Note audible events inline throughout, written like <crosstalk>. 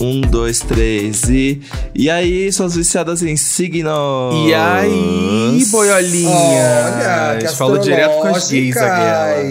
Um, dois, três e. E aí, suas viciadas em signos? E aí, boiolinha? Olha, que Falou direto com as gays aquela.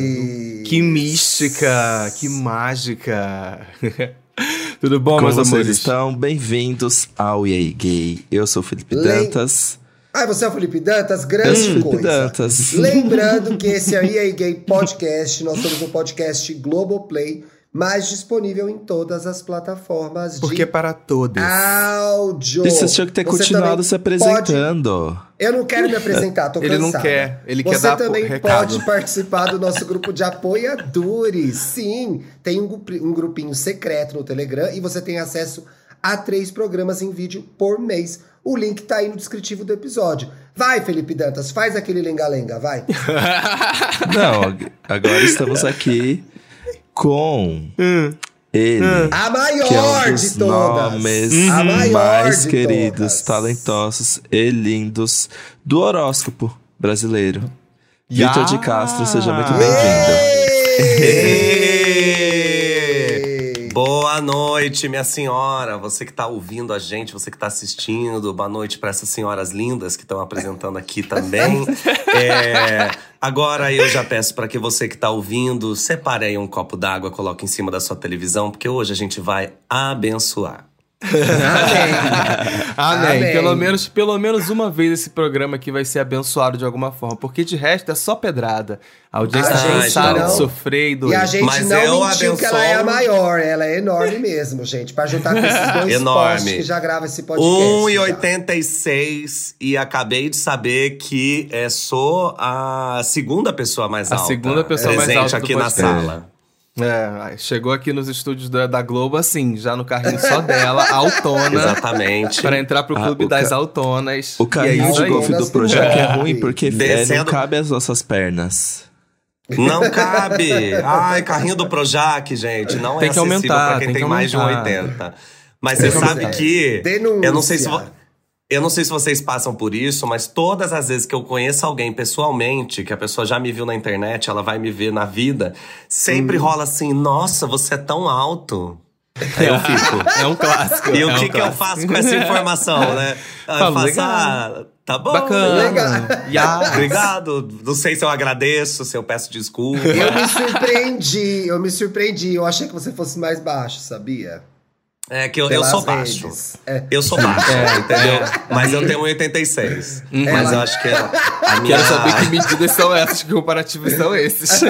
Que mística, que mágica. <laughs> Tudo bom, Como meus vocês amores? estão? Bem-vindos ao EA Gay. Eu sou o Felipe Lem- Dantas. Ah, você é o Felipe Dantas? Eu Grande sou o Felipe coisa. Dantas. Lembrando que esse é o EA Gay Podcast. Nós somos um podcast Globoplay, mais disponível em todas as plataformas Porque de para todos. áudio. Vocês tinham que ter Você continuado também se pode- apresentando. Eu não quero me apresentar, tô <laughs> Ele não cansada. quer, ele Você quer dar também recado. pode participar do nosso grupo de apoiadores. Sim, tem um, um grupinho secreto no Telegram e você tem acesso a três programas em vídeo por mês. O link tá aí no descritivo do episódio. Vai, Felipe Dantas, faz aquele lenga-lenga, vai. <laughs> Não, agora estamos aqui com ele. A Que é um maior dos de todas. nomes A maior mais de queridos, todas. talentosos e lindos do horóscopo brasileiro. Ya! Vitor de Castro, seja muito bem-vindo. <laughs> Boa noite, minha senhora. Você que tá ouvindo a gente, você que tá assistindo. Boa noite para essas senhoras lindas que estão apresentando aqui também. <laughs> É, agora eu já peço para que você que tá ouvindo, separe aí um copo d'água, coloque em cima da sua televisão, porque hoje a gente vai abençoar. Amém. <laughs> Amém. Amém. Pelo menos, pelo menos uma vez esse programa aqui vai ser abençoado de alguma forma. Porque de resto é só pedrada. A audiência A sabe não- de sofrer e E doer. a gente Mas não eu mentiu que ela é a abençoo- maior, ela é enorme mesmo, gente. Pra juntar com esses dois <laughs> Enorme. que já grava esse podcast. 1,86 e acabei de saber que é, sou a segunda pessoa mais A alta. segunda pessoa mais presente alta do aqui na sala. É, chegou aqui nos estúdios da, da Globo assim, já no carrinho só dela, <laughs> autona. Exatamente. Pra entrar pro Ah, clube o das ca- autonas. O é carrinho isso de golfe do Nas Projac é ruim porque é, não Descendo- cabe as nossas pernas. Não cabe. Ai, carrinho do Projac, gente. Não Tem é que acessível aumentar, pra quem tem tem, que mais de aumentar. 1,80. Mas Tem você que sabe que. Denúncia. Eu não sei se. vo- Eu não sei se vocês passam por isso, mas todas as vezes que eu conheço alguém pessoalmente, que a pessoa já me viu na internet, ela vai me ver na vida, sempre Hum. rola assim: nossa, você é tão alto. Aí eu fico. <laughs> É um clássico. E o é que, um que eu faço com essa informação, né? <laughs> Ah, Eu Falo, faço, legal. ah, tá bom. Bacana. Legal. <laughs> Ya. Obrigado. Não sei se eu agradeço, se eu peço desculpa. Eu me surpreendi, eu me surpreendi. Eu achei que você fosse mais baixo, sabia? É que eu, eu sou baixo. É. Eu sou baixo, entendeu? Mas eu tenho 1,86. Mas eu acho que a, a minha. Quero saber que medidas são essas, que comparativos são esses. <laughs>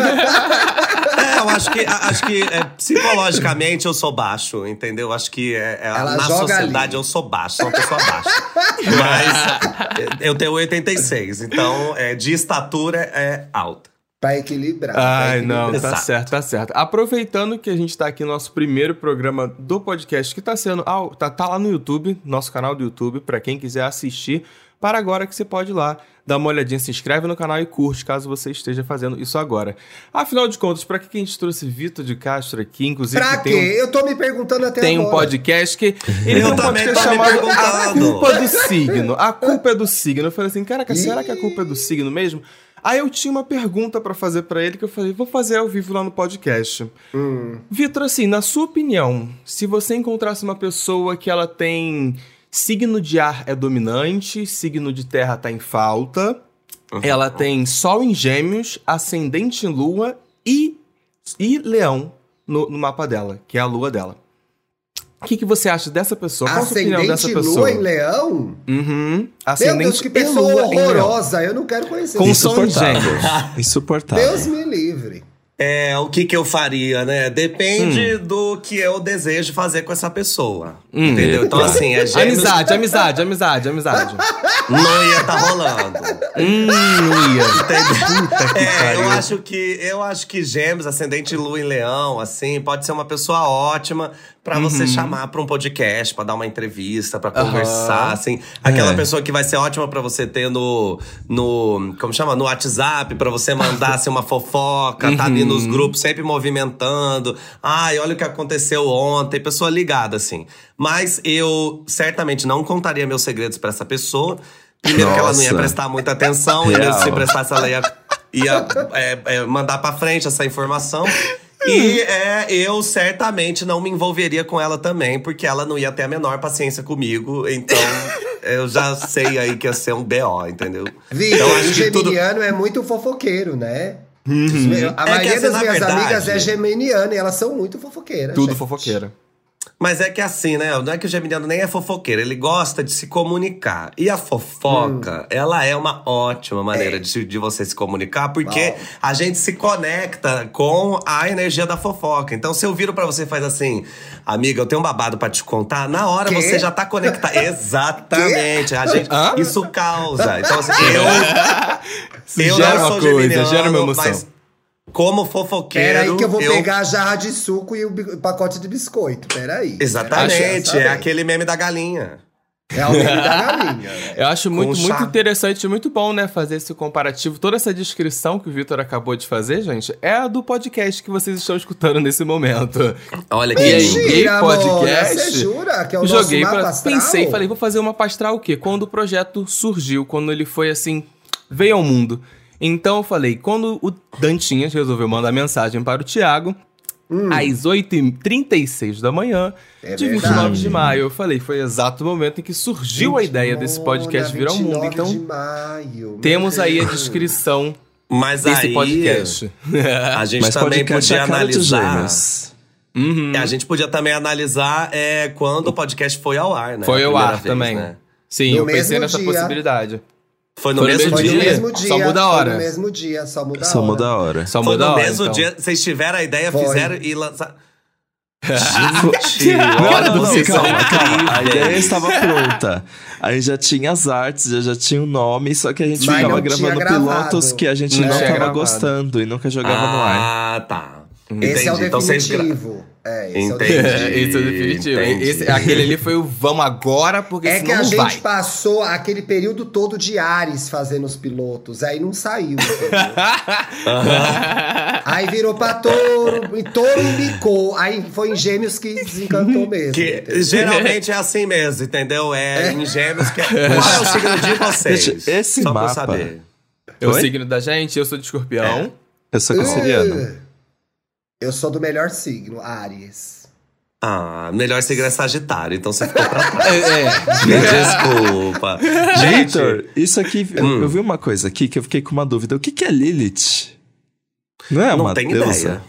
É, eu acho que, acho que é, psicologicamente eu sou baixo, entendeu? Acho que é, é, na sociedade ali. eu sou baixo, sou uma pessoa baixa. <laughs> Mas é, eu tenho 86, então é, de estatura é alta. Pra equilibrar. pra Ai, equilibrar. não, tá Exato. certo, tá certo. Aproveitando que a gente tá aqui no nosso primeiro programa do podcast, que tá sendo. Ah, tá, tá lá no YouTube, nosso canal do YouTube, pra quem quiser assistir. Para agora que você pode ir lá, dar uma olhadinha, se inscreve no canal e curte, caso você esteja fazendo isso agora. Afinal de contas, pra que a gente trouxe Vitor de Castro aqui? Inclusive, Pra quê? tem um Eu tô me perguntando até tem um agora. podcast que. Ele Eu tem um também podcast tô me chamado A. Culpa do Signo. A culpa é do signo. Eu falei assim, caraca, será que a culpa é do signo mesmo? Aí eu tinha uma pergunta pra fazer pra ele que eu falei, vou fazer ao vivo lá no podcast. Vitor, assim, na sua opinião, se você encontrasse uma pessoa que ela tem signo de ar é dominante, signo de terra tá em falta, ela tem sol em gêmeos, ascendente em lua e, e leão no, no mapa dela, que é a lua dela. O que, que você acha dessa pessoa? Qual a sua opinião dessa Ascendente pessoa? lua em leão? Uhum. Meu Ascendente Deus, que em pessoa lua horrorosa. Eu não quero conhecer. Com Insuportável. gêmeos. <laughs> Insuportável. Deus me livre. É, o que que eu faria, né? Depende Hum. do que eu desejo fazer com essa pessoa. Entendeu? Então, assim, é gêmeos, Amizade, amizade, amizade, amizade. não ia tá rolando. hum, não ia. Entendeu? que é, pariu. eu acho que eu acho que Gêmeos, ascendente Lua em Leão, assim, pode ser uma pessoa ótima pra você chamar pra um podcast, pra dar uma entrevista, pra conversar, assim, aquela É. pessoa que vai ser ótima pra você ter no no, como chama, no WhatsApp, pra você mandar assim, uma fofoca, tá ali nos grupos sempre movimentando. Ai, olha o que aconteceu ontem, pessoa ligada assim. Mas eu certamente não contaria meus segredos pra essa pessoa. Primeiro que ela não ia prestar muita atenção, e se prestasse, ela ia, ia é, é, mandar pra frente essa informação. E é, eu certamente não me envolveria com ela também, porque ela não ia ter a menor paciência comigo. Então, <laughs> eu já sei aí que ia ser um BO, entendeu? Vitor, Então, o que tudo- geminiano é muito fofoqueiro, né? A É que, maioria assim, das na minhas verdade- amigas é geminiana e elas são muito fofoqueiras. Tudo gente. fofoqueira. Mas é que assim, né? Não é que o geminiano nem é fofoqueiro, ele gosta de se comunicar. E a fofoca, ela é uma ótima maneira de, de você se comunicar, porque Uau. a gente se conecta com a energia da fofoca. Então, se eu viro pra você e faz assim, amiga, eu tenho um babado pra te contar, na hora Quê? você já tá conectado. <laughs> Exatamente. A gente, Hã? isso causa. Então, assim, eu. <laughs> eu gera não uma sou coisa, geminiano, gera uma emoção. mas como fofoqueiro. Pera aí que eu vou pegar a jarra de suco e o pacote de biscoito. Pera aí. Exatamente, Pera aí. é aquele meme da galinha. É o meme da galinha. né? Eu acho muito, chá. muito interessante, muito bom, né, fazer esse comparativo. Toda essa descrição que o Vitor acabou de fazer, gente, é a do podcast que vocês estão escutando nesse momento. Olha que E aí, Mentira, podcast. Você jura que é o Joguei nosso pra. astral? Pensei, falei, vou fazer uma astral o quê? Quando o projeto surgiu, quando ele foi assim, veio ao mundo. Então eu falei, quando o Dantinhas resolveu mandar mensagem para o Thiago, às 8h36 da manhã, É de verdade. 29 de maio, eu falei, foi o exato momento em que surgiu a ideia desse podcast vir ao mundo. 29 de Então, maio. temos aí a descrição Mas desse aí, podcast. a gente Mas também é podia de analisar. Uhum. A gente podia também analisar é, quando o podcast foi ao ar, né? Foi ao ar vez, também. né? Sim, No eu pensei nessa dia. possibilidade. Foi no Foi mesmo Foi dia. no mesmo dia. Só muda a Foi hora. no mesmo dia, só muda a Só hora. muda a hora. Só Foi muda no a hora, mesmo então. dia. Vocês tiveram a ideia, Foi. fizeram e lançaram. Gente, olha, são calma, calma. A ideia estava pronta. Aí já tinha as artes, já, já tinha o nome, só que a gente Mas ficava gravando pilotos que a gente Não não, tinha tava gravado. gostando e nunca jogava no ar. Ah, tá. Esse é o Entendi. Então definitivo. É, esse Entendi. é o definitivo. <laughs> Esse é o definitivo. Entendi. Esse, aquele ali foi o vamos agora, porque É senão que a gente vai. passou aquele período todo de Ares fazendo os pilotos, aí não saiu. entendeu? <laughs> aí virou pra touro, e touro embicou. Aí foi em gêmeos que desencantou mesmo. Que geralmente é assim mesmo, entendeu? É em gêmeos que é. Qual é o signo de <laughs> vocês? Gente, esse Só pra eu mapa- saber. É o signo da gente, eu sou de escorpião. Eu sou canceriano. Uh, Eu sou do melhor signo, Ares. Ah, melhor signo é Sagitário, então você ficou pra <laughs> trás. É, é. Desculpa. Vitor, isso aqui, eu- Hum. eu vi uma coisa aqui que eu fiquei com uma dúvida. O que, que é Lilith? Não é não uma tenho deusa? ideia.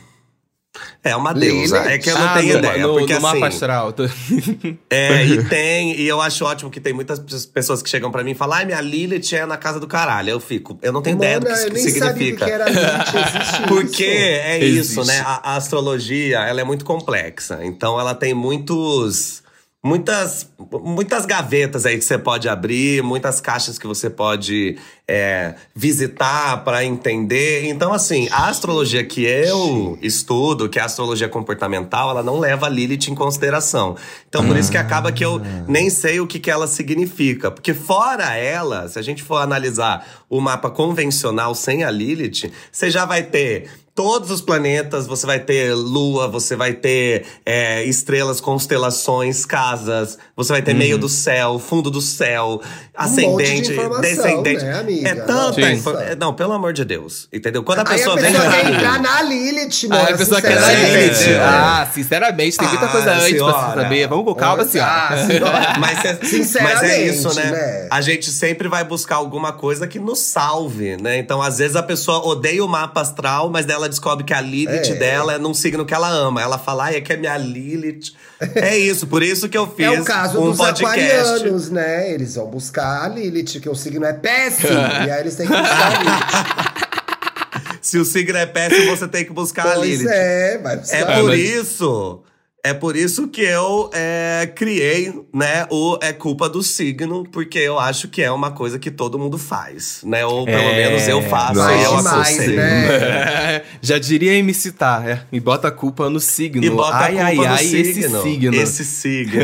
É uma deusa. Lilith. É que eu não Ah, tenho no, ideia. No, porque no assim. mapa astral. tô- <laughs> É, e tem, e eu acho ótimo que tem muitas pessoas que chegam pra mim e falam: ai, minha Lilith é na casa do caralho. Eu fico, eu não tenho ideia do que isso eu nem sabia o significa. que era Lilith, existe Porque isso. é Existe. isso, né? A, a astrologia, ela é muito complexa. Então ela tem muitos muitas muitas gavetas aí que você pode abrir, muitas caixas que você pode é, visitar para entender. Então assim, a astrologia que eu estudo, que é a astrologia comportamental, ela não leva a Lilith em consideração. Então por isso que acaba que eu nem sei o que, que ela significa, porque fora ela, se a gente for analisar o mapa convencional sem a Lilith, você já vai ter todos os planetas, você vai ter lua, você vai ter é, estrelas, constelações, casas, você vai ter meio do céu, fundo do céu, ascendente, informação, descendente. né, amiga? É tanta é, Não, pelo amor de Deus. Entendeu? Quando a Aí pessoa, a vem pessoa pra quer mim- entrar na Lilith, Ah, mano. a pessoa quer sinceramente. Lilith. É. Ah, sinceramente, tem muita Ah, coisa antes pra senhora. você saber. Vamos com calma, senhora. Ah, senhora. <laughs> Mas é, Sinceramente, mas é isso, né? né? A gente sempre vai buscar alguma coisa que nos salve, né? Então, às vezes, a pessoa odeia o mapa astral, mas daí ela descobre que a Lilith É. dela é num signo que ela ama. Ela fala, ai, é que é minha Lilith. <laughs> É isso, por isso que eu fiz É o caso um dos podcast. aquarianos, né? Eles vão buscar a Lilith, que o signo é péssimo. <laughs> e aí eles têm que buscar a Lilith. <laughs> Se o signo é péssimo, você tem que buscar a pois Lilith. é, vai buscar. É por mas- isso. É por isso que eu é, criei, né, o É Culpa do Signo, porque eu acho que é uma coisa que todo mundo faz, né? Ou pelo É, menos eu faço e eu demais, né? <laughs> <laughs> Já diria MC tá, é. E bota a culpa no signo. E bota ai, a culpa ai, no ai, signo. esse signo. Esse <laughs> signo.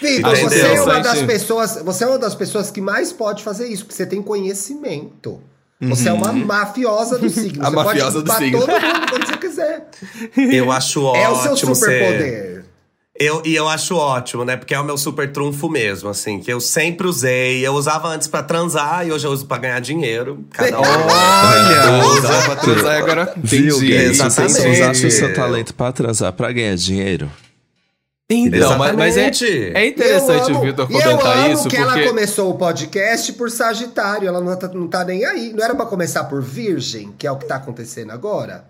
Vitor, você é uma das pessoas. Você é uma das pessoas que mais pode fazer isso, porque você tem conhecimento. Você é uma mafiosa do signo. A você mafiosa pode do signo. todo mundo quando você quiser. eu acho <laughs> É o ótimo seu ser... superpoder. Eu, e eu acho ótimo, né? Porque é o meu super trunfo mesmo, assim, que eu sempre usei. Eu usava antes pra transar e hoje eu uso pra ganhar dinheiro. Cada um. Olha, <laughs> usava pra transar e agora Viu, entendi. você exatamente. usasse o seu talento pra transar, pra ganhar dinheiro, Então, mas, mas é, é interessante eu o amo- Vitor eu comentar amo isso, que porque... ela começou o podcast por Sagitário. Ela não tá, não tá nem aí. Não era pra começar por Virgem, que é o que tá acontecendo agora?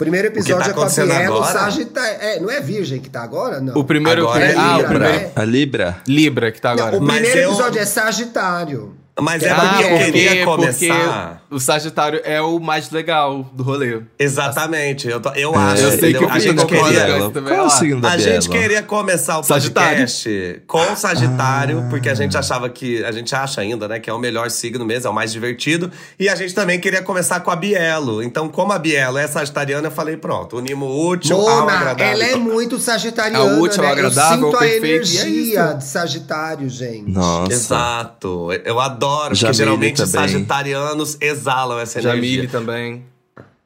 O primeiro episódio tá é com a acontecendo Bielo, agora? Sagitário. É, não é Virgem que tá agora? Não. O primeiro... Agora é ah, o Libra, primeiro... né? a Libra. Libra, que tá Não, agora. o Mas primeiro eu- episódio é Sagitário. Mas é Ah, porque eu porque- queria começar. Porque o Sagitário é o mais legal do rolê. Exatamente. Eu, tô- eu acho. eu sei que a gente queria. Qual é o signo da A gente queria começar o Sagitário. podcast com o Sagitário, porque a gente achava que. A gente acha ainda, né, que é o melhor signo mesmo, é o mais divertido. E a gente também queria começar com a Bielo. Então, como a Bielo é sagitariana, eu falei, pronto, unimos o útil ao Mona, agradável. ela é muito sagitariana, É o útil, né? o agradável, Eu sinto a perfeito, é energia isso. de Sagitário, gente. Nossa. Exato. Eu adoro, Jamile porque geralmente os também. sagitarianos exalam essa Jamile energia. também.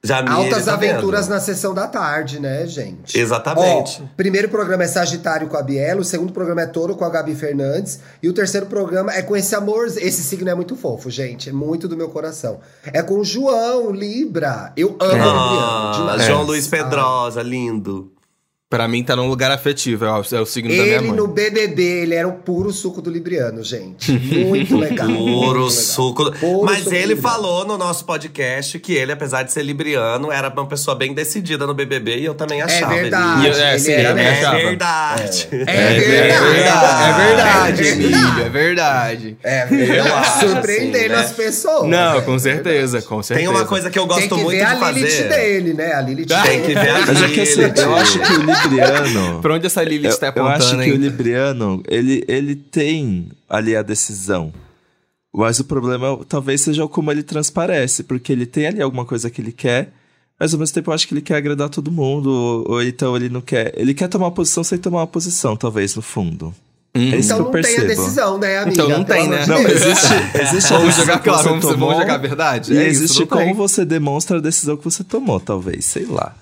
Jamile, Altas tá vendo? aventuras na sessão da tarde, né, gente? Exatamente. Ó, primeiro programa é Sagitário com a Biela, o segundo programa é Touro com a Gabi Fernandes, e o terceiro programa é com esse amor. Esse signo é muito fofo, gente, é muito do meu coração. É com o João Libra. Eu amo o Ah. João Luiz Pedrosa, lindo. Pra mim tá num lugar afetivo, é o, é o signo da minha Ele mãe. no BBB, ele era o puro suco do Libriano, gente. Muito legal. <laughs> muito Puro legal. suco. Puro Mas suco ele falou no nosso podcast que ele, apesar de ser libriano, era uma pessoa bem decidida no BBB e eu também achava. verdade. E eu- é, ele sim, Ele... É achava. verdade. É É verdade. verdade, é verdade, É Emílio, é verdade. É verdade. acho, Surpreendendo assim, né? as pessoas. Não, é com certeza, com certeza. Tem uma coisa que eu Tem gosto que muito ver a de Lilith fazer. dele, né? A Lilith Tem que ver a Mas é que assim, Lilith. eu acho que o Libriano. <laughs> Pra onde essa Lilith eu, tá eu apontando, acho que hein? o Libriano, ele, ele tem ali a decisão. Mas o problema talvez seja como ele transparece, porque ele tem ali alguma coisa que ele quer, mas ao mesmo tempo eu acho que ele quer agradar todo mundo, ou, ou então ele não quer. Ele quer tomar uma posição sem tomar uma posição, talvez, no fundo. É isso Então não eu tem a percebo. decisão, né, amiga? Então não tem, né? Não, existe, existe a Vamos decisão jogar claro, vamos, tomou, vamos jogar a verdade. E é isso, existe não como tem. você demonstra a decisão que você tomou, talvez, sei lá.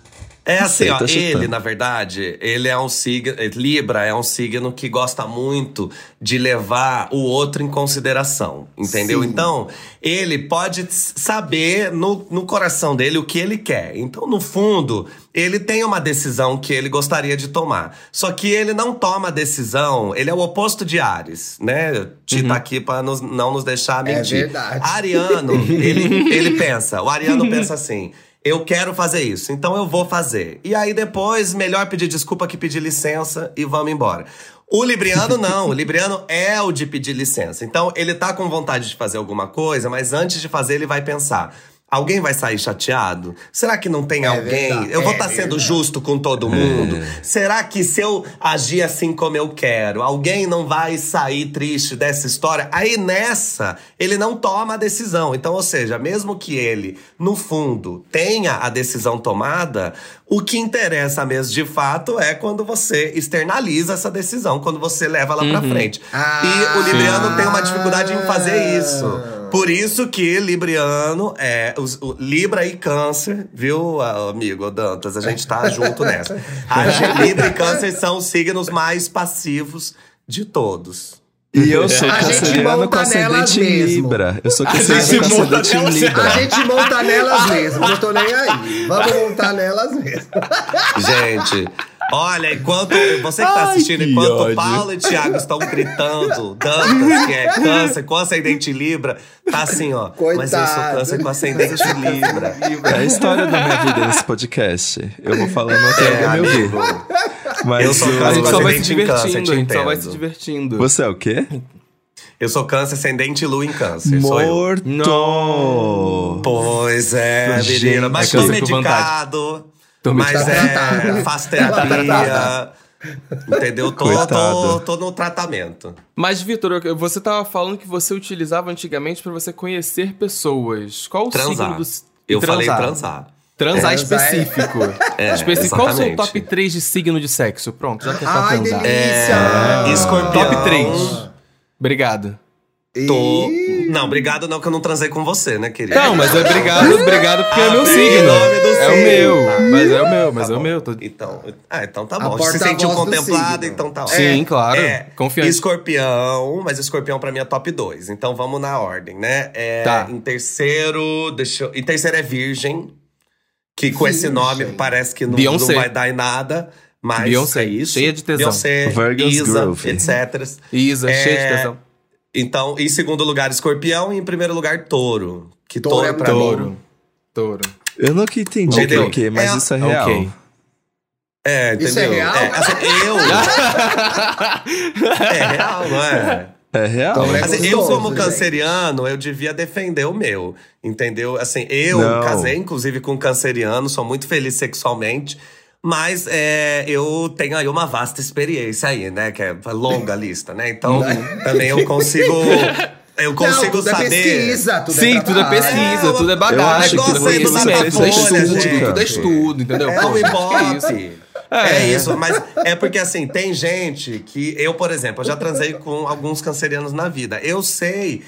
É assim, ó, ele, na verdade, ele é um signo. Libra é um signo que gosta muito de levar o outro em consideração. Entendeu? Sim. Então, ele pode saber no, no coração dele o que ele quer. Então, no fundo, ele tem uma decisão que ele gostaria de tomar. Só que ele não toma a decisão, ele é o oposto de Ares, né? Ti tá aqui pra nos- não nos deixar É mentir. verdade. Ariano, ele, ele pensa, o Ariano <laughs> pensa assim. Eu quero fazer isso, então eu vou fazer. E aí depois, melhor pedir desculpa que pedir licença e vamos embora. O Libriano <laughs> não, o Libriano é o de pedir licença. Então ele tá com vontade de fazer alguma coisa, mas antes de fazer ele vai pensar. Alguém vai sair chateado? Será que não tem É alguém? verdade, Eu vou é estar sendo verdade. justo com todo mundo? Será que se eu agir assim como eu quero, alguém não vai sair triste dessa história? Aí nessa, ele não toma a decisão. Então, ou seja, mesmo que ele, no fundo, tenha a decisão tomada, o que interessa mesmo de fato é quando você externaliza essa decisão, quando você leva ela pra frente. Ah, e o Libriano tem uma dificuldade em fazer isso. Por isso que Libriano é os- o Libra e Câncer, viu, amigo Dantas? A gente tá junto nessa. <laughs> A gente- Libra e Câncer são os signos mais passivos de todos. E eu sou A gente canceriano com monta nelas ascendente em mesmo. Libra. Eu sou gente canceriano com monta ascendente em nelas- A Libra. gente monta nelas mesmo, não tô nem aí. Vamos montar nelas mesmo. Gente, olha, enquanto você que tá Ai, assistindo, que enquanto ódio. Paulo e Thiago estão gritando, Dantas, que é <laughs> câncer com ascendente Libra, tá assim, ó. Mas eu sou Coitado. câncer com ascendente <laughs> Libra. É a história da minha vida nesse podcast. Eu vou falando até É, alguém me ouvir. amigo. Mas Eu sou o- A gente só vai se Ascendente em câncer, divertindo, te a gente só vai se divertindo. Você é o quê? Eu sou câncer ascendente e lua em câncer. Sou eu. Morto! Pois é, menina. Mas é tô câncer com medicado. Tô mas é, Tratada. faço terapia. Entendeu? Tô, tô, tô no tratamento. Mas, Vitor, você tava falando que você utilizava antigamente pra você conhecer pessoas. Qual o Transar. signo do... Eu transar. falei transar. Transar É, específico. <laughs> É, específico. Qual o seu top 3 de signo de sexo? Pronto, já que é pra Ai, transar. delícia! Escorpião. Top 3. Obrigado. Tô Não, obrigado não, que eu não transei com você, né, querido? Não, mas é obrigado, obrigado porque é meu Ah, signo. nome do É o meu. Tá. Mas é o meu, mas Tá é o meu. Tô- Então, ah, então tá bom. Se sentiu do contemplado, então tá Sim, claro. Confiante. Escorpião, mas escorpião pra mim é top 2. Então vamos na ordem, né? É, Tá. Em terceiro, deixa eu... Em terceiro é Virgem, que com esse nome parece que não, não vai dar em nada. Mas Beyoncé, é isso. cheia de tesão. Beyoncé, Virgo's Isa, Groove. etc. Isa, É, cheio de tesão. Então, em segundo lugar, escorpião. E em primeiro lugar, touro. Que Touro touro, é pra mim... Touro. Touro. Eu nunca entendi Entendeu? por quê, mas É- isso é real. ok. É, entendeu? Isso é real? assim, eu... <laughs> é real, não é? É real. Então, é Assim, eu, como gente. canceriano, eu devia defender o meu. Entendeu? Assim, eu Não. casei, inclusive, com um canceriano, sou muito feliz sexualmente. Mas é, eu tenho aí uma vasta experiência aí, né? Que é longa a lista, né? Então, também eu consigo. Eu consigo não, tudo saber. É pesquisa, tudo Sim, é tudo é trabalho. pesquisa, É, tudo é eu bagagem, acho tudo é conhecimento, tudo é estudo, gente. tudo é estudo, entendeu? É o Pô, que isso? É. isso, mas é porque assim, tem gente que. Eu, por exemplo, eu já transei com alguns cancerianos na vida. Eu sei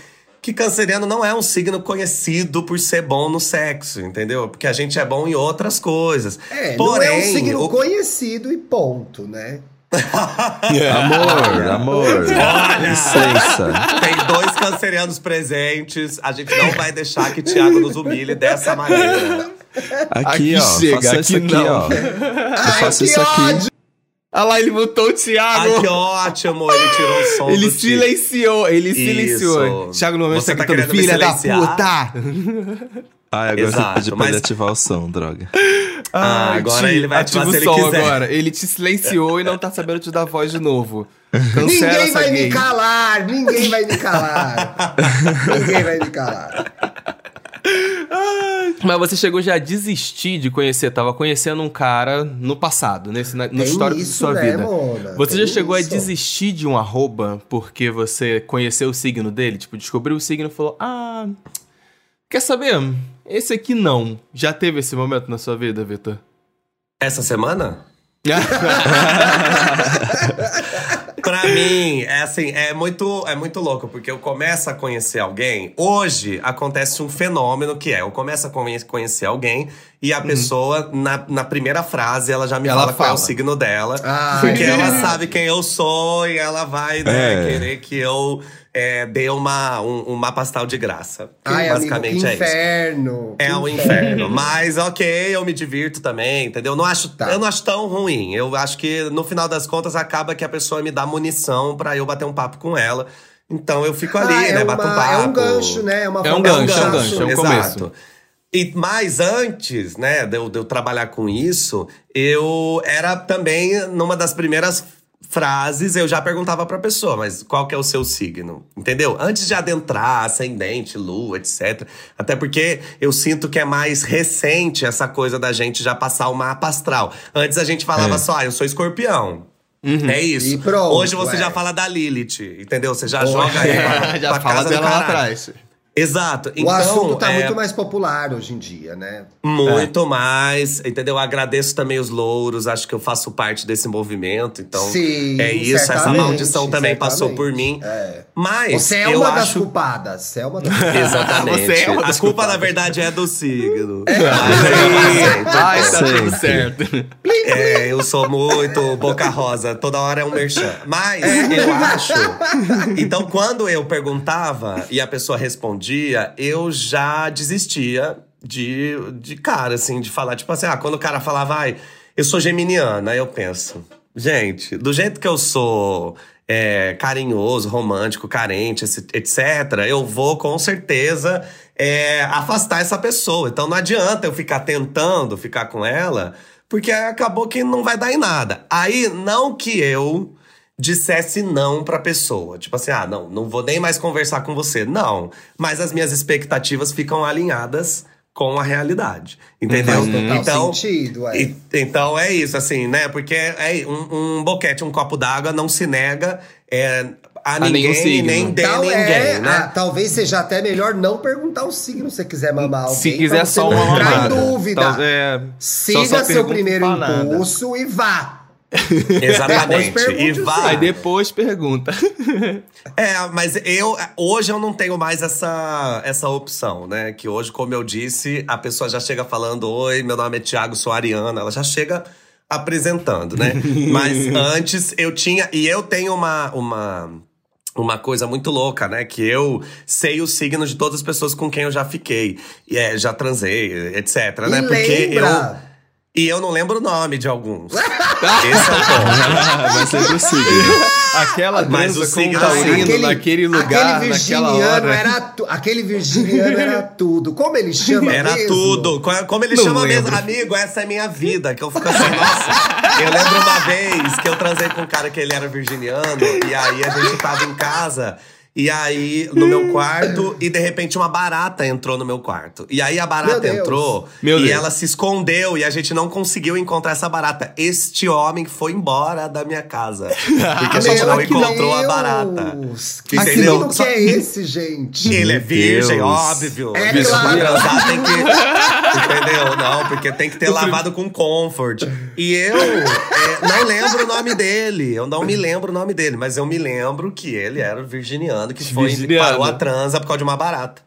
que canceriano não é um signo conhecido por ser bom no sexo, entendeu? Porque a gente é bom em outras coisas. É, Porém, não é um signo o- conhecido e ponto, né? Amor, <laughs> amor. Olha! Licença. Tem dois cancerianos presentes. A gente não vai deixar que Thiago nos humilhe dessa maneira. Aqui, Aqui ó. chega, faça isso aqui aqui, não. ó. <laughs> Eu Ai, faço que isso aqui. ódio! Olha lá, ele botou o Ai, Thiago. que ótimo! Ele tirou o som Ele silenciou, ele Isso. silenciou. Thiago no momento Você tá tá gritando, filha da silenciar?" puta! Ah, agora Exato, você pediu pra mas- ele ativar o som, droga. Ah, Ai, agora Ti, ele vai ativar ativa se o ele som quiser. agora. Ele te silenciou e não tá sabendo te dar voz de novo. Cancela Ninguém vai gay. me calar! Ninguém vai me calar! ninguém vai me calar. Mas você chegou já a desistir de conhecer, tava conhecendo um cara no passado, nesse, na- no Tem histórico isso, de sua né, vida. Mona? Você Tem já chegou isso. a desistir de um arroba porque você conheceu o signo dele? Tipo, descobriu o signo e falou: Ah, quer saber? Esse aqui não. Já teve esse momento na sua vida, Vitor? Essa semana? <laughs> Pra mim, é assim, é muito, é muito louco, porque eu começo a conhecer alguém. Hoje acontece um fenômeno que é: eu começo a conhe- conhecer alguém e a pessoa, na, na primeira frase, ela já me Ela fala, qual é o fala. signo dela. Ah, porque é ela sabe quem eu sou e ela vai né, É. querer que eu é, dê uma, um, um mapa astral de graça. Ai, amigo, basicamente que é isso. inferno! É que um inferno. Mas ok, eu me divirto também, entendeu? Não acho, Tá. Eu não acho tão ruim. Eu acho que no final das contas acaba que a pessoa me dá munição pra eu bater um papo com ela. Então eu fico ali, Ah, é né? uma- Bato um papo. É um gancho, né? É, uma É um forma de gancho, é um gancho, é um Exato. E, mas antes, né, de eu, de eu trabalhar com isso, eu era também, numa das primeiras frases, eu já perguntava pra pessoa, mas qual que é o seu signo? Entendeu? Antes de adentrar, ascendente, lua, etc. Até porque eu sinto que é mais recente essa coisa da gente já passar o mapa astral. Antes a gente falava É. só, ah, eu sou escorpião. É isso. E pronto, Hoje você é. já fala da Lilith, entendeu? Você já joga <laughs> aí pra, já pra fala casa dela lá atrás. Exato. O então, assunto tá é, muito mais popular hoje em dia, né? muito mais, entendeu? Agradeço também os louros, acho que eu faço parte desse movimento, então Sim, é isso. Essa maldição também passou por mim. É. Mas Você é eu uma das acho culpadas. Você é uma das <laughs> Exatamente. Você é uma a das culpa, culpadas. na verdade, é do signo. Ai, tá <laughs> Sempre. tudo certo. É, eu sou muito boca rosa, toda hora é um merchan. Mas eu acho. Então, quando eu perguntava e a pessoa respondia, eu já desistia de, de cara, assim, de falar, tipo assim, ah, quando o cara falava, ai, eu sou geminiana, aí eu penso, gente, do jeito que eu sou. é, carinhoso, romântico, carente, etc., eu vou com certeza é, afastar essa pessoa. Então não adianta eu ficar tentando ficar com ela, porque acabou que não vai dar em nada. Aí, não que eu dissesse não pra pessoa. Tipo assim, ah, não, não vou nem mais conversar com você. Não. Mas as minhas expectativas ficam alinhadas com a realidade. Entendeu? Faz total então, sentido, é. e- então é isso, assim, né? Porque é um, um boquete, um copo d'água não se nega é, a, nenhum ninguém signo. nem de Tal- ninguém, é, né? ah, talvez seja até melhor não perguntar o signo se você quiser mamar alguém. Se quiser só não uma entrar mamada. em dúvida. Tal- é, Siga só- só seu primeiro impulso e vá. <laughs> Exatamente. E vai. Aí depois pergunta. <laughs> É, mas eu hoje eu não tenho mais essa, essa opção, né? Que hoje, como eu disse, a pessoa já chega falando: Oi, meu nome é Thiago, sou Ariana. Ela já chega apresentando, né? <laughs> mas antes eu tinha. E eu tenho uma. uma uma coisa muito louca, né? Que eu sei o signo de todas as pessoas com quem eu já fiquei, e é, já transei, etc, né? E Porque lembra? eu. E eu não lembro o nome de alguns. <laughs> Esse é o ponto. Vai ser do signo. Aquela Mas dança o com o signo- taurino naquele lugar, aquele naquela virginiano hora. era tu- aquele virginiano era tudo. Como ele chama Era mesmo? tudo. Co- Como ele Não chama lembro. mesmo, amigo, essa é minha vida. Que eu fico assim, nossa. Eu lembro uma vez que eu transei com um cara que ele era virginiano, e aí a gente tava em casa. E aí, no meu quarto, e de repente uma barata entrou no meu quarto. E aí a Meu barata Deus. entrou Meu e Deus. ela se escondeu e a gente não conseguiu encontrar essa barata. Este homem foi embora da minha casa. <laughs> Porque a gente Meu não Deus. encontrou a barata. Que Entendeu? que é esse, gente? Ele é Meu virgem, óbvio. É Virgem claro. pra transar tem que. <laughs> Entendeu? Não, porque tem que ter lavado com comfort. E eu é, não lembro o nome dele. Eu não me lembro o nome dele, mas eu me lembro que ele era virginiano, que foi Virginiano. parou a transa por causa de uma barata.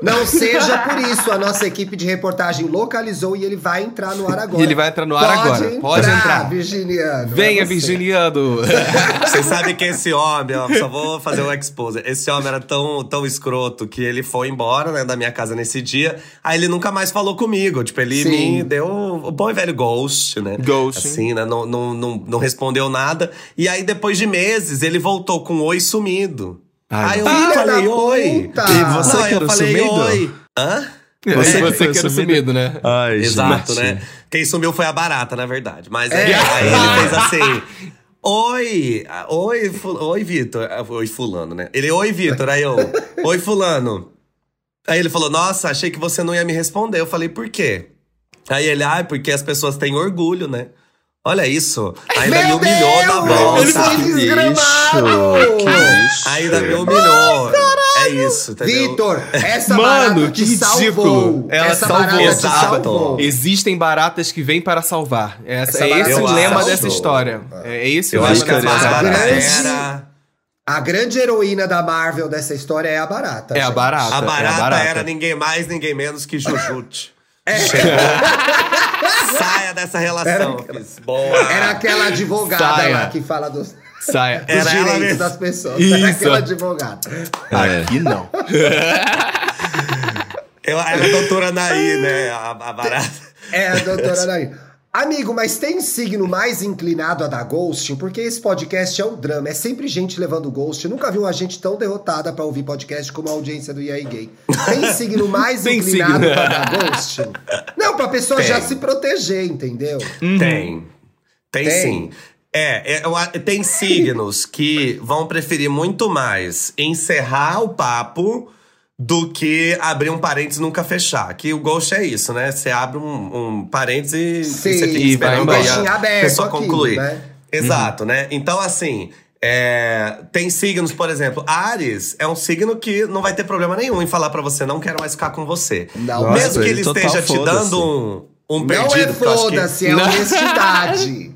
Não seja por isso, a nossa equipe de reportagem localizou e ele vai entrar no ar agora. E ele vai entrar no ar agora. Pode entrar. Virginiano. Venha, é você. virginiano. <laughs> Você sabe que esse homem, ó, só vou fazer um expose. Esse homem era tão, tão escroto que ele foi embora, né, da minha casa nesse dia. Aí ele nunca mais falou comigo. Tipo, ele Sim. me deu o bom e velho ghost, né? Ghost. Assim, né? Não, não, não, não respondeu nada. E aí, depois de meses, ele voltou com oi sumido. Ai, aí eu Filha falei, oi. puta! E você Não, que era eu o falei, sumido? oi. Hã? Você, Você você que era sumido? sumido, né? Ai, Exato, gente. né? Quem sumiu foi a barata, na verdade. Mas É. aí, aí <laughs> ele fez assim. Oi, ah, oi, oi, Vitor. Ah, Oi, fulano, né? Ele, oi, Vitor. Aí eu, oi, fulano. Aí ele falou, nossa, achei que você não ia me responder. Eu falei, por quê? Aí ele, ah, porque as pessoas têm orgulho, né? Olha isso. Ainda me Meu humilhou na Deus! Que desgramado! lixo, que lixo. Ainda me humilhou. É isso, entendeu? Vitor, essa Mano, barata que te ridículo. salvou. Ela essa salvou. barata te Exato. salvou. Existem baratas que vêm para salvar. Essa, Essa é esse barata o lema salvou. dessa história. É esse Eu o acho lema que a dessa história. barata. A grande heroína da Marvel dessa história é a barata. É a gente. barata. A é barata, a barata. era ninguém mais, ninguém menos que Jujute. É. Saia dessa relação. Fiz. Boa. Era aquela advogada Saia. lá que fala dos, Saia. dos Era direitos das pessoas. Isso. Era aquela advogada. É. Aqui não. <laughs> Eu era a doutora Naí, né? A, a barata. É, a doutora Anaí. Amigo, mas tem signo mais inclinado a dar ghosting? Porque esse podcast é um drama. É sempre gente levando ghost. Eu nunca vi uma gente tão derrotada pra ouvir podcast como a audiência do EA Gay. Tem <laughs> signo mais Tem inclinado signo. pra dar ghosting? Não, pra pessoa Tem. já se proteger, entendeu? Tem. Tem, Tem? sim. É, é, eu tem signos que vão preferir muito mais encerrar o papo do que abrir um parênteses e nunca fechar. Que o ghost é isso, né? Você abre um, um parênteses e, Sim, e você fica e esperando vai aí a aberto pessoa concluir. né? Exato, né? Então, assim, é, tem signos, por exemplo, Ares é um signo que não vai ter problema nenhum em falar pra você, não quero mais ficar com você. Não, Mesmo que ele esteja te dando um, um Não perdido. é acho que- foda-se, é Não. honestidade.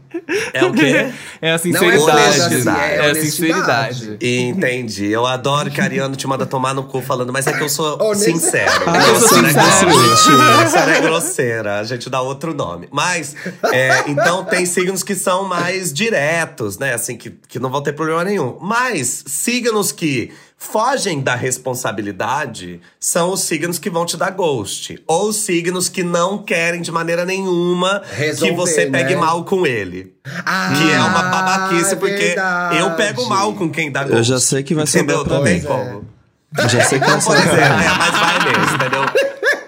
É o quê? É a Não é sinceridade. é é a sinceridade. Entendi. Eu adoro que a Ariano te manda tomar no cu falando, mas é que eu sou Honest- sincero. Ah, eu sou Você não é sincero. não é grosseira. A gente dá outro nome. Mas, é, então tem signos que são mais diretos, né? Assim, que, que não vão ter problema nenhum. Mas signos que fogem da responsabilidade são os signos que vão te dar ghost. Ou signos que não querem de maneira nenhuma Resolver, que você pegue né? mal com ele. Ah, Que é uma babaquice, é porque verdade. eu pego mal com quem dá ghost. Eu já sei que vai Entendeu? pra Não tem mim. como. Eu já sei que vai Pois ser. é, é, mas vai mesmo, entendeu?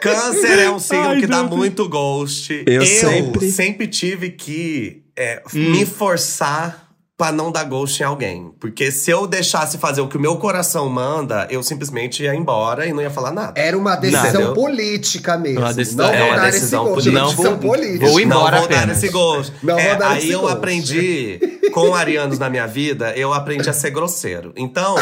Câncer é um signo Ai, que dá Deus. muito ghost. Eu sempre- sempre tive que é, me forçar pra não dar ghost em alguém. Porque se eu deixasse fazer o que o meu coração manda, eu simplesmente ia embora e não ia falar nada. Era uma decisão política mesmo. Uma decisão- não é vou uma dar decisão esse política. Não, vou- política. vou embora não vou dar esse ghost. Não É, vou dar aí esse eu ghost. aprendi, com arianos na minha vida, eu aprendi a ser grosseiro. Então,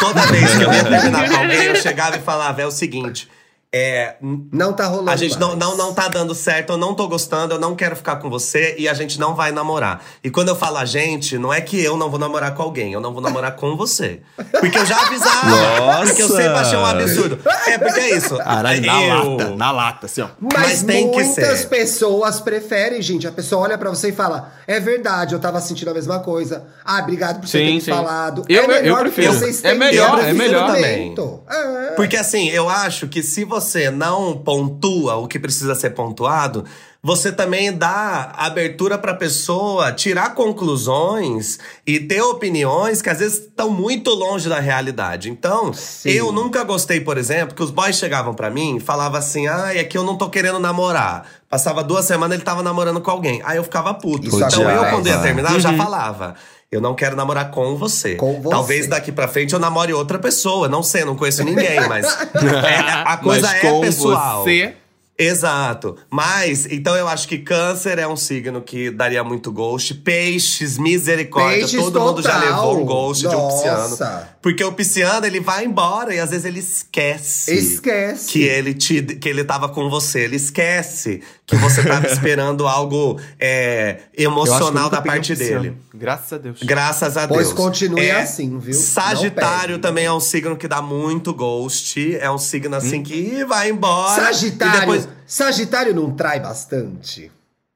toda vez que eu ia terminar com alguém, eu chegava e falava: é o seguinte. É, Não tá rolando a gente não, mais. não, não tá dando certo, eu não tô gostando, eu não quero ficar com você e a gente não vai namorar. E quando eu falo a gente, não é que eu não vou namorar com alguém, eu não vou namorar com você. Porque eu já avisava. Nossa! Porque eu sempre achei um absurdo. É, porque é isso. Caralho, na eu... lata, na lata, assim, ó. Mas, Mas tem que muitas ser. pessoas preferem, gente. A pessoa olha pra você e fala: É verdade, eu tava sentindo a mesma coisa. Ah, obrigado por você Sim, ter me sim. falado. Eu- é eu melhor que prefiro. vocês É tenham melhor, é melhor relacionamento. É. Porque assim, eu acho que se você não pontua o que precisa ser pontuado, você também dá abertura pra pessoa tirar conclusões e ter opiniões que às vezes estão muito longe da realidade. Então, Sim. eu nunca gostei, por exemplo, que os boys chegavam pra mim e falavam assim: "Ah, é que eu não tô querendo namorar". Passava duas semanas ele tava namorando com alguém. Aí eu ficava puto. Isso então eu acontece. quando ia terminar, eu Uhum. já falava Eu não quero namorar com você. Com você. Talvez daqui pra frente eu namore outra pessoa. Não sei, não conheço ninguém, mas <laughs> é, a coisa Mas é com pessoal. você... Exato. Mas, então eu acho que câncer é um signo que daria muito ghost. Peixes, misericórdia. Peixes Todo mundo já total. levou um ghost de um pisciano. Nossa. Porque o pisciano, ele vai embora e às vezes ele esquece. Esquece. Que ele, te, que ele tava com você. Ele esquece que você tava <laughs> esperando algo é, emocional da um parte pisciano. dele. Graças a Deus. Graças a Pois Deus. continue É, assim, viu? Sagitário também é um signo que dá muito ghost. É um signo assim que vai embora. Sagitário. Sagitário não trai bastante?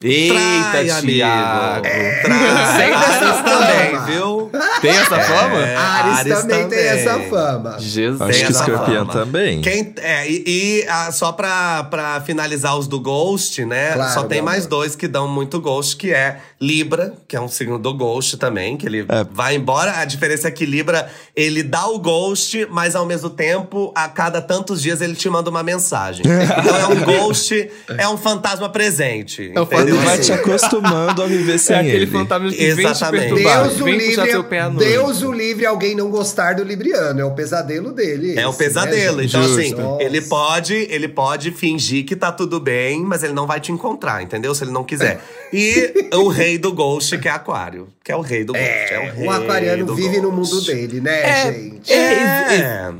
Eita, trai, amigo. Thiago. Trai. Fama. também, viu? Tem essa fama? É, Ares, Ares também, tem também. essa fama. Jesus. Acho Tem que essa escorpião fama. também. Quem, é, e, e, ah, só pra, pra finalizar os do Ghost, né? Claro, só tem mais amor. dois que dão muito Ghost, que é Libra, que é um signo do Ghost também, que ele É. vai embora. A diferença é que Libra, ele dá o Ghost, mas ao mesmo tempo, a cada tantos dias ele te manda uma mensagem. <laughs> então é um Ghost, é um fantasma presente. É um? Ele vai te <laughs> acostumando a viver sem É aquele ele. fantasma que vem te Exatamente. Deus o vem puxar seu pé à livre. Deus o livre alguém não gostar do libriano. É o pesadelo dele. É um esse, pesadelo. né, então, assim, Nossa. ele pode, ele pode fingir que tá tudo bem, mas ele não vai te encontrar, entendeu? Se ele não quiser. E o rei do Ghost, que é Aquário. Que é o rei do Ghost. É, o rei O aquariano do vive no Ghost. mundo dele, né, É, gente? É.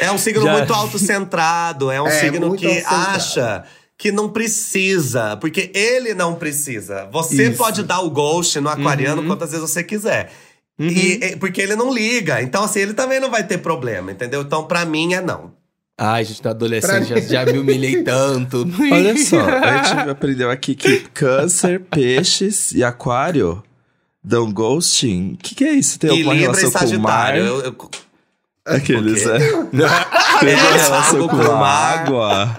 É um signo Já- muito autocentrado, é um <laughs> É, signo que acha que não precisa, porque ele não precisa. Você Isso. pode dar o ghost no aquariano Uhum. quantas vezes você quiser. E, e- porque ele não liga. Então, assim, ele também não vai ter problema, entendeu? Então, pra mim, é não. Ai, gente, na adolescente já, já me humilhei tanto. <laughs> Olha só, a gente aprendeu aqui que câncer, <laughs> peixes e aquário dão ghosting. O que, que é isso? Tem e alguma e relação com o mar? Sagitário. Eu, eu- Aqueles, é. <laughs> Tem alguma relação com com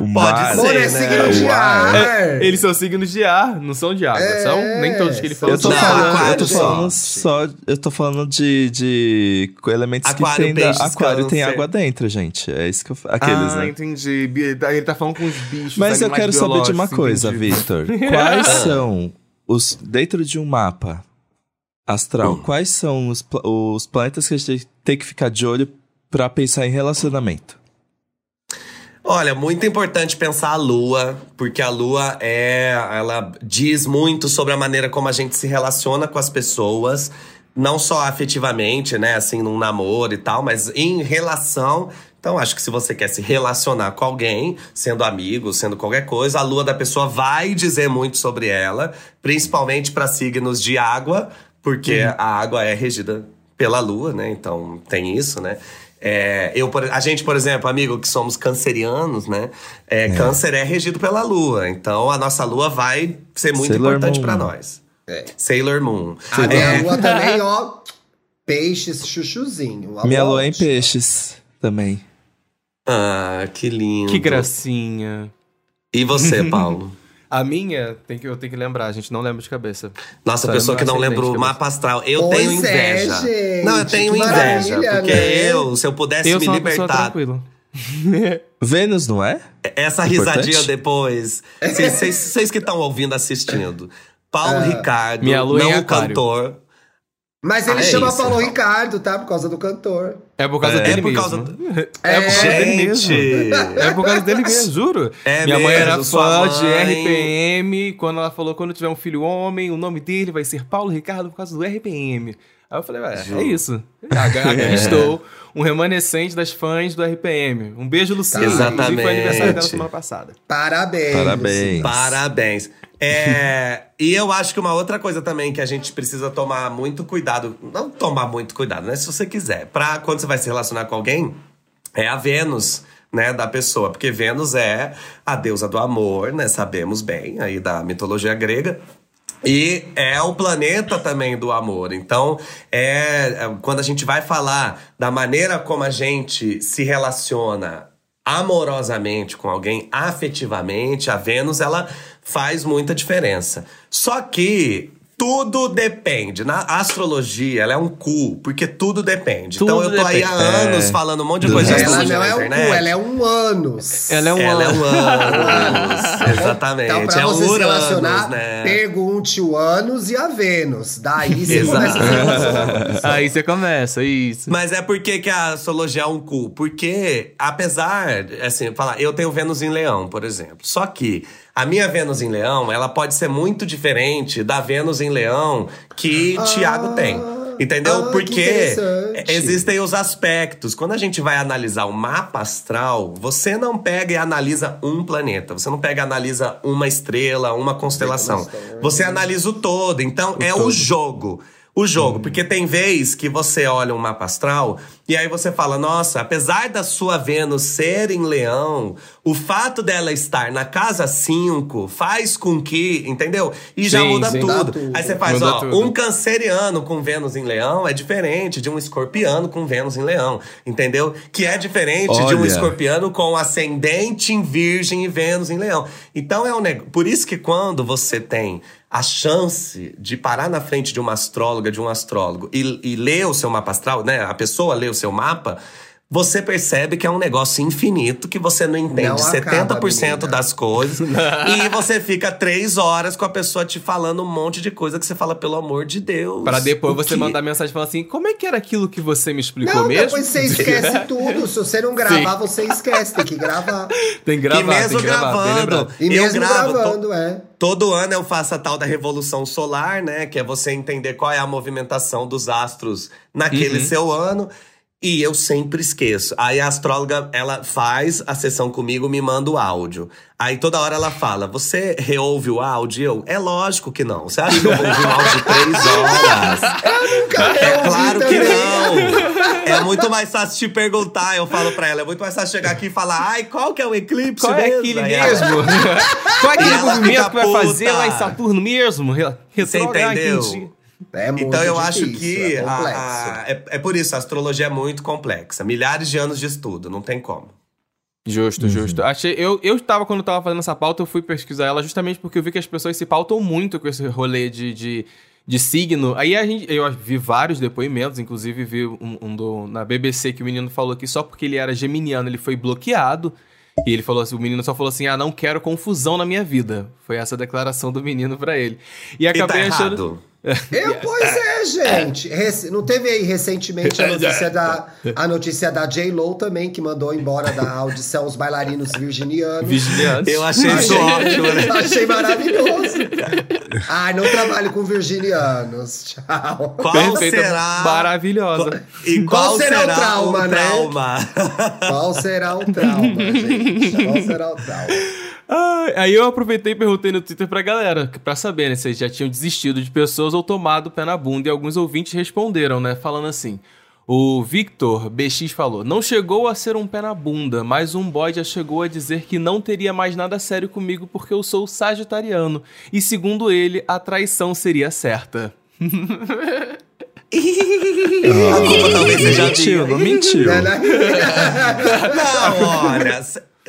o mar. Pode mar. ser. É né? signo de ar. ar. Eles são signos de ar, não são de água. É, são nem todos que ele falou. Eu tô Não, são. falando, eu tô falando só. Eu tô falando de, de elementos Aquário, que tem. peixes, aquário tem câncer. água dentro, gente. É isso que eu. Aqueles, ah, né? entendi. Ele tá falando com os bichos. Mas eu quero saber de uma coisa. Victor. <laughs> Quais são os. Dentro de um mapa astral, quais são os, os planetas que a gente tem que ficar de olho pra pensar em relacionamento? Olha, muito importante pensar a lua, porque a lua é, ela diz muito sobre a maneira como a gente se relaciona com as pessoas, não só afetivamente, né, assim, num namoro e tal, mas em relação. Então, acho que se você quer se relacionar com alguém, sendo amigo, sendo qualquer coisa, a lua da pessoa vai dizer muito sobre ela, principalmente para signos de água, porque a água é regida pela lua, né? Então, tem isso, né? É, eu, por- a gente, por exemplo, amigo, que somos cancerianos, né? É, Câncer é regido pela lua. Então a nossa lua vai ser muito Sailor importante pra nós. Sailor Moon. A minha É, lua também, ó. Peixes, chuchuzinho. Minha lua é em peixes também. Ah, que lindo. Que gracinha. E você, <laughs> Paulo? A minha, tem que, eu tenho que lembrar, a gente não lembra de cabeça. Nossa, Só pessoa que não lembra o mapa astral. Eu Pois tenho é, inveja. gente, não, eu tenho que inveja. porque né? eu, se eu pudesse Eu me sou uma pessoa libertar. <laughs> Vênus, não é? Essa Importante. risadinha depois. <laughs> Vocês- que estão ouvindo, assistindo. Paulo Ricardo, Minha lua não em o aquário. cantor. Mas ele Ah, é chama isso, Paulo então. Ricardo, tá? Por causa do cantor. É por causa É, dele por mesmo. causa É, por causa dele mesmo. É por causa dele mesmo, juro. É Minha mãe mesmo, era sua fã de mãe. RPM. Quando ela falou, quando tiver um filho homem, o nome dele vai ser Paulo Ricardo por causa do RPM. Aí eu falei, ué, é isso. Aqui aqui <laughs> estou, um remanescente das fãs do RPM. Um beijo, Luciana. Exatamente. Inclusive, Foi aniversário dela semana passada. Parabéns. Parabéns. Parabéns. É, <laughs> e eu acho que uma outra coisa também que a gente precisa tomar muito cuidado, não tomar muito cuidado, né? Se você quiser, pra quando você vai se relacionar com alguém, é a Vênus, né, da pessoa, porque Vênus é a deusa do amor, né? Sabemos bem aí da mitologia grega. E é o planeta também do amor. Então, é, é quando a gente vai falar da maneira como a gente se relaciona amorosamente com alguém, afetivamente, a Vênus ela faz muita diferença. Só que tudo depende. Na astrologia, ela é um cu, porque tudo depende. então Tudo eu tô aí há depende. anos É. falando um monte de Do coisa. Ela astrologia não é um cu, ela é um ânus. Ela é um Ela é ano. um anos. <laughs> Exatamente. Então, pra é você se Uranus, relacionar, né? pergunte o ânus e a Vênus. Daí você começa a se relacionar. Aí você começa, isso. Mas é porque que a astrologia é um cu? Porque, apesar, assim, falar, eu tenho Vênus em Leão, por exemplo. Só que a minha Vênus em Leão, ela pode ser muito diferente da Vênus em Leão que Tiago tem. Entendeu? ah, que porque existem os aspectos. Quando a gente vai analisar o mapa astral, você não pega e analisa um planeta. Você não pega e analisa uma estrela, uma constelação. Você analisa o todo. Então, é o jogo. O jogo, porque tem vez que você olha um mapa astral e aí você fala: nossa, apesar da sua Vênus ser em Leão, o fato dela estar na casa 5 faz com que, entendeu? E já Sim, muda sim. tudo. Tudo. Aí você faz, Muda ó, tudo. um canceriano com Vênus em Leão é diferente de um escorpiano com Vênus em Leão, entendeu? Que é diferente de um Olha. escorpiano com ascendente em Virgem e Vênus em Leão. Então é um negócio. Por isso que quando você tem a chance de parar na frente de uma astróloga, de um astrólogo e, e ler o seu mapa astral, né? A pessoa lê o seu mapa. Você percebe que é um negócio infinito, que você não entende Não 70% acaba, das coisas. <laughs> e você fica três horas com a pessoa te falando um monte de coisa que você fala, pelo amor de Deus. Pra depois você que- mandar mensagem falando assim: como é que era aquilo que você me explicou Não, mesmo? depois você esquece <laughs> tudo. Se você não gravar, você esquece. Tem que gravar. <laughs> Tem que gravar, E mesmo gravar, gravando. E mesmo gravo. to- gravando, é. Todo ano eu faço a tal da revolução solar, né? Que é você entender qual é a movimentação dos astros naquele Uhum. seu ano. E eu sempre esqueço. Aí a astróloga, ela faz a sessão comigo, me manda o áudio. Aí toda hora ela fala: Você reouve o áudio? Eu, é lógico que não. Você acha que eu vou ouvir um áudio de três horas? É claro que não. É muito mais fácil te perguntar, eu falo pra ela. É muito mais fácil chegar aqui e falar: Ai, qual que é o eclipse Qual é mesmo? aquele Aí ela- mesmo? <laughs> Qual é aquele movimento que vai fazer lá em Saturno mesmo? Você entendeu? É muito Então eu acho difícil, que é a- a- é, é por isso, a astrologia é muito complexa. Milhares de anos de estudo, não tem como. Justo, justo. Achei, eu, eu tava, quando tava fazendo essa pauta, eu fui pesquisar ela justamente porque eu vi que as pessoas se pautam muito com esse rolê de, de, de signo. Aí a gente, eu vi vários depoimentos, inclusive vi um, um do, na BBC que o menino falou que só porque ele era geminiano ele foi bloqueado. E ele falou assim, o menino só falou assim: "Ah, não quero confusão na minha vida". Foi essa a declaração do menino pra ele. E E tá acabei achando errado. Eu, <laughs> pois é, gente. Rec- Não teve aí recentemente a notícia da, a notícia da J-Lo também, que mandou embora da audição os bailarinos virginianos. vigiliantes. Eu achei isso ótimo, né? Achei maravilhoso. Ai, não trabalho com virginianos. Tchau. Qual Perfeita, será. maravilhosa. E Qual qual, será o será, trauma, o né? trauma? Qual será o trauma, gente? Qual será o trauma? <laughs> Ai, aí eu aproveitei e perguntei no Twitter pra galera, pra saber, né, se eles já tinham desistido de pessoas ou tomado o pé na bunda, e alguns ouvintes responderam, né, falando assim. O Victor BX falou: Não chegou a ser um pé na bunda, mas um boy já chegou a dizer que não teria mais nada sério comigo porque eu sou sagitariano. E segundo ele, a traição seria certa. <laughs> A culpa talvez seja <laughs> mentiu, não mentiu. <laughs> Não, olha.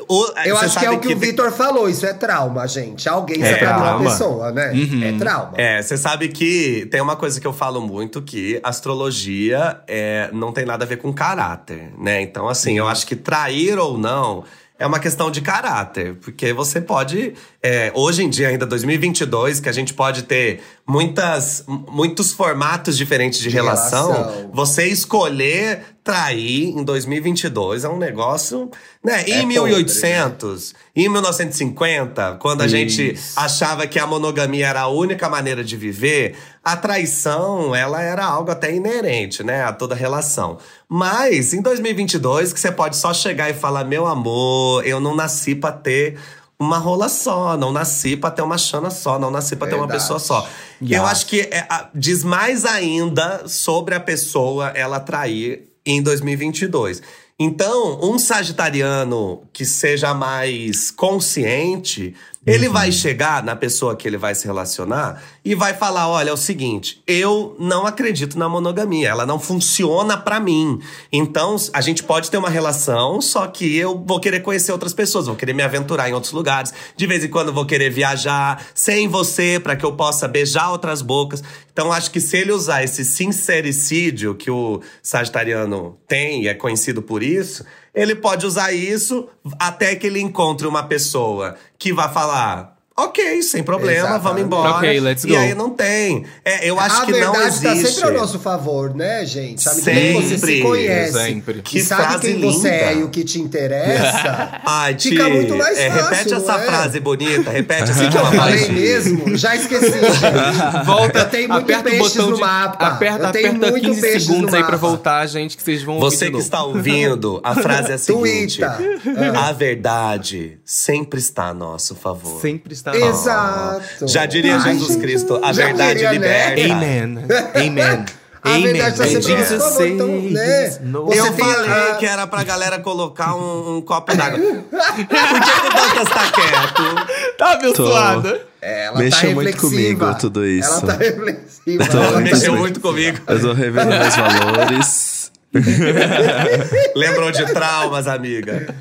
O- Eu acho que é o que, o tem- Vitor falou, isso é trauma, gente. Alguém É separar uma pessoa, né? É trauma. É, você sabe que tem uma coisa que eu falo muito, que astrologia é, não tem nada a ver com caráter, né? Então, assim, eu acho que trair ou não é uma questão de caráter. Porque você pode, é, hoje em dia, ainda 2022, que a gente pode ter muitas, muitos formatos diferentes de, De relação, relação. você escolher trair em 2022 é um negócio, né? É em 1800, em 1950, quando a gente achava que a monogamia era a única maneira de viver, a traição, ela era algo até inerente, né, a toda relação. Mas em 2022, que você pode só chegar e falar: "Meu amor, eu não nasci pra ter uma rola só, não nasci pra ter uma chana só, não nasci pra ter uma pessoa só. Eu acho que é, a- diz mais ainda sobre a pessoa ela trair em 2022. Então, um sagitariano que seja mais consciente, ele vai chegar na pessoa que ele vai se relacionar e vai falar: olha, é o seguinte, eu não acredito na monogamia, ela não funciona pra mim. Então, a gente pode ter uma relação, só que eu vou querer conhecer outras pessoas, vou querer me aventurar em outros lugares. De vez em quando eu vou querer viajar sem você pra que eu possa beijar outras bocas. Então, acho que se ele usar esse sincericídio que o sagitariano tem e é conhecido por isso, ele pode usar isso até que ele encontre uma pessoa que vai falar. Ok, sem problema, vamos Exatamente. embora. Ok, let's E go. aí não tem. É, eu acho a que não verdade existe. tá sempre ao nosso favor, né, gente? À medida que você se Sempre, conhece sempre. que sabe quem você linda. é e o que te interessa, <laughs> Ai, fica Ti, muito mais é, fácil, Repete essa é? frase bonita, repete assim <laughs> que uma falei mesmo, já esqueci. gente. Volta, Eu tenho muito aperta o peixes botão no de, mapa. Aperta, aperta muito 15 peixes segundos aí pra voltar, gente, que vocês vão ouvir Você que está ouvindo, a frase é a <laughs> seguinte. A verdade sempre está a nosso favor. Sempre está Exato. Já diria Ai, Jesus gente, Cristo, a verdade né? liberta. Amen. <laughs> Amen. A Amen. verdade tá sempre ao Jesus então, né? no. Eu tem falei a- que era pra galera colocar um, um copo d'água. Por que, o Dantas tá quieto? Tá abençoada. Ela Mexeu tá muito comigo tudo isso. Ela tá <laughs> reflexiva. Tô- Ela tá- Mexeu muito comigo. Eu tô revendo meus valores. <laughs> Lembrou de traumas, amiga.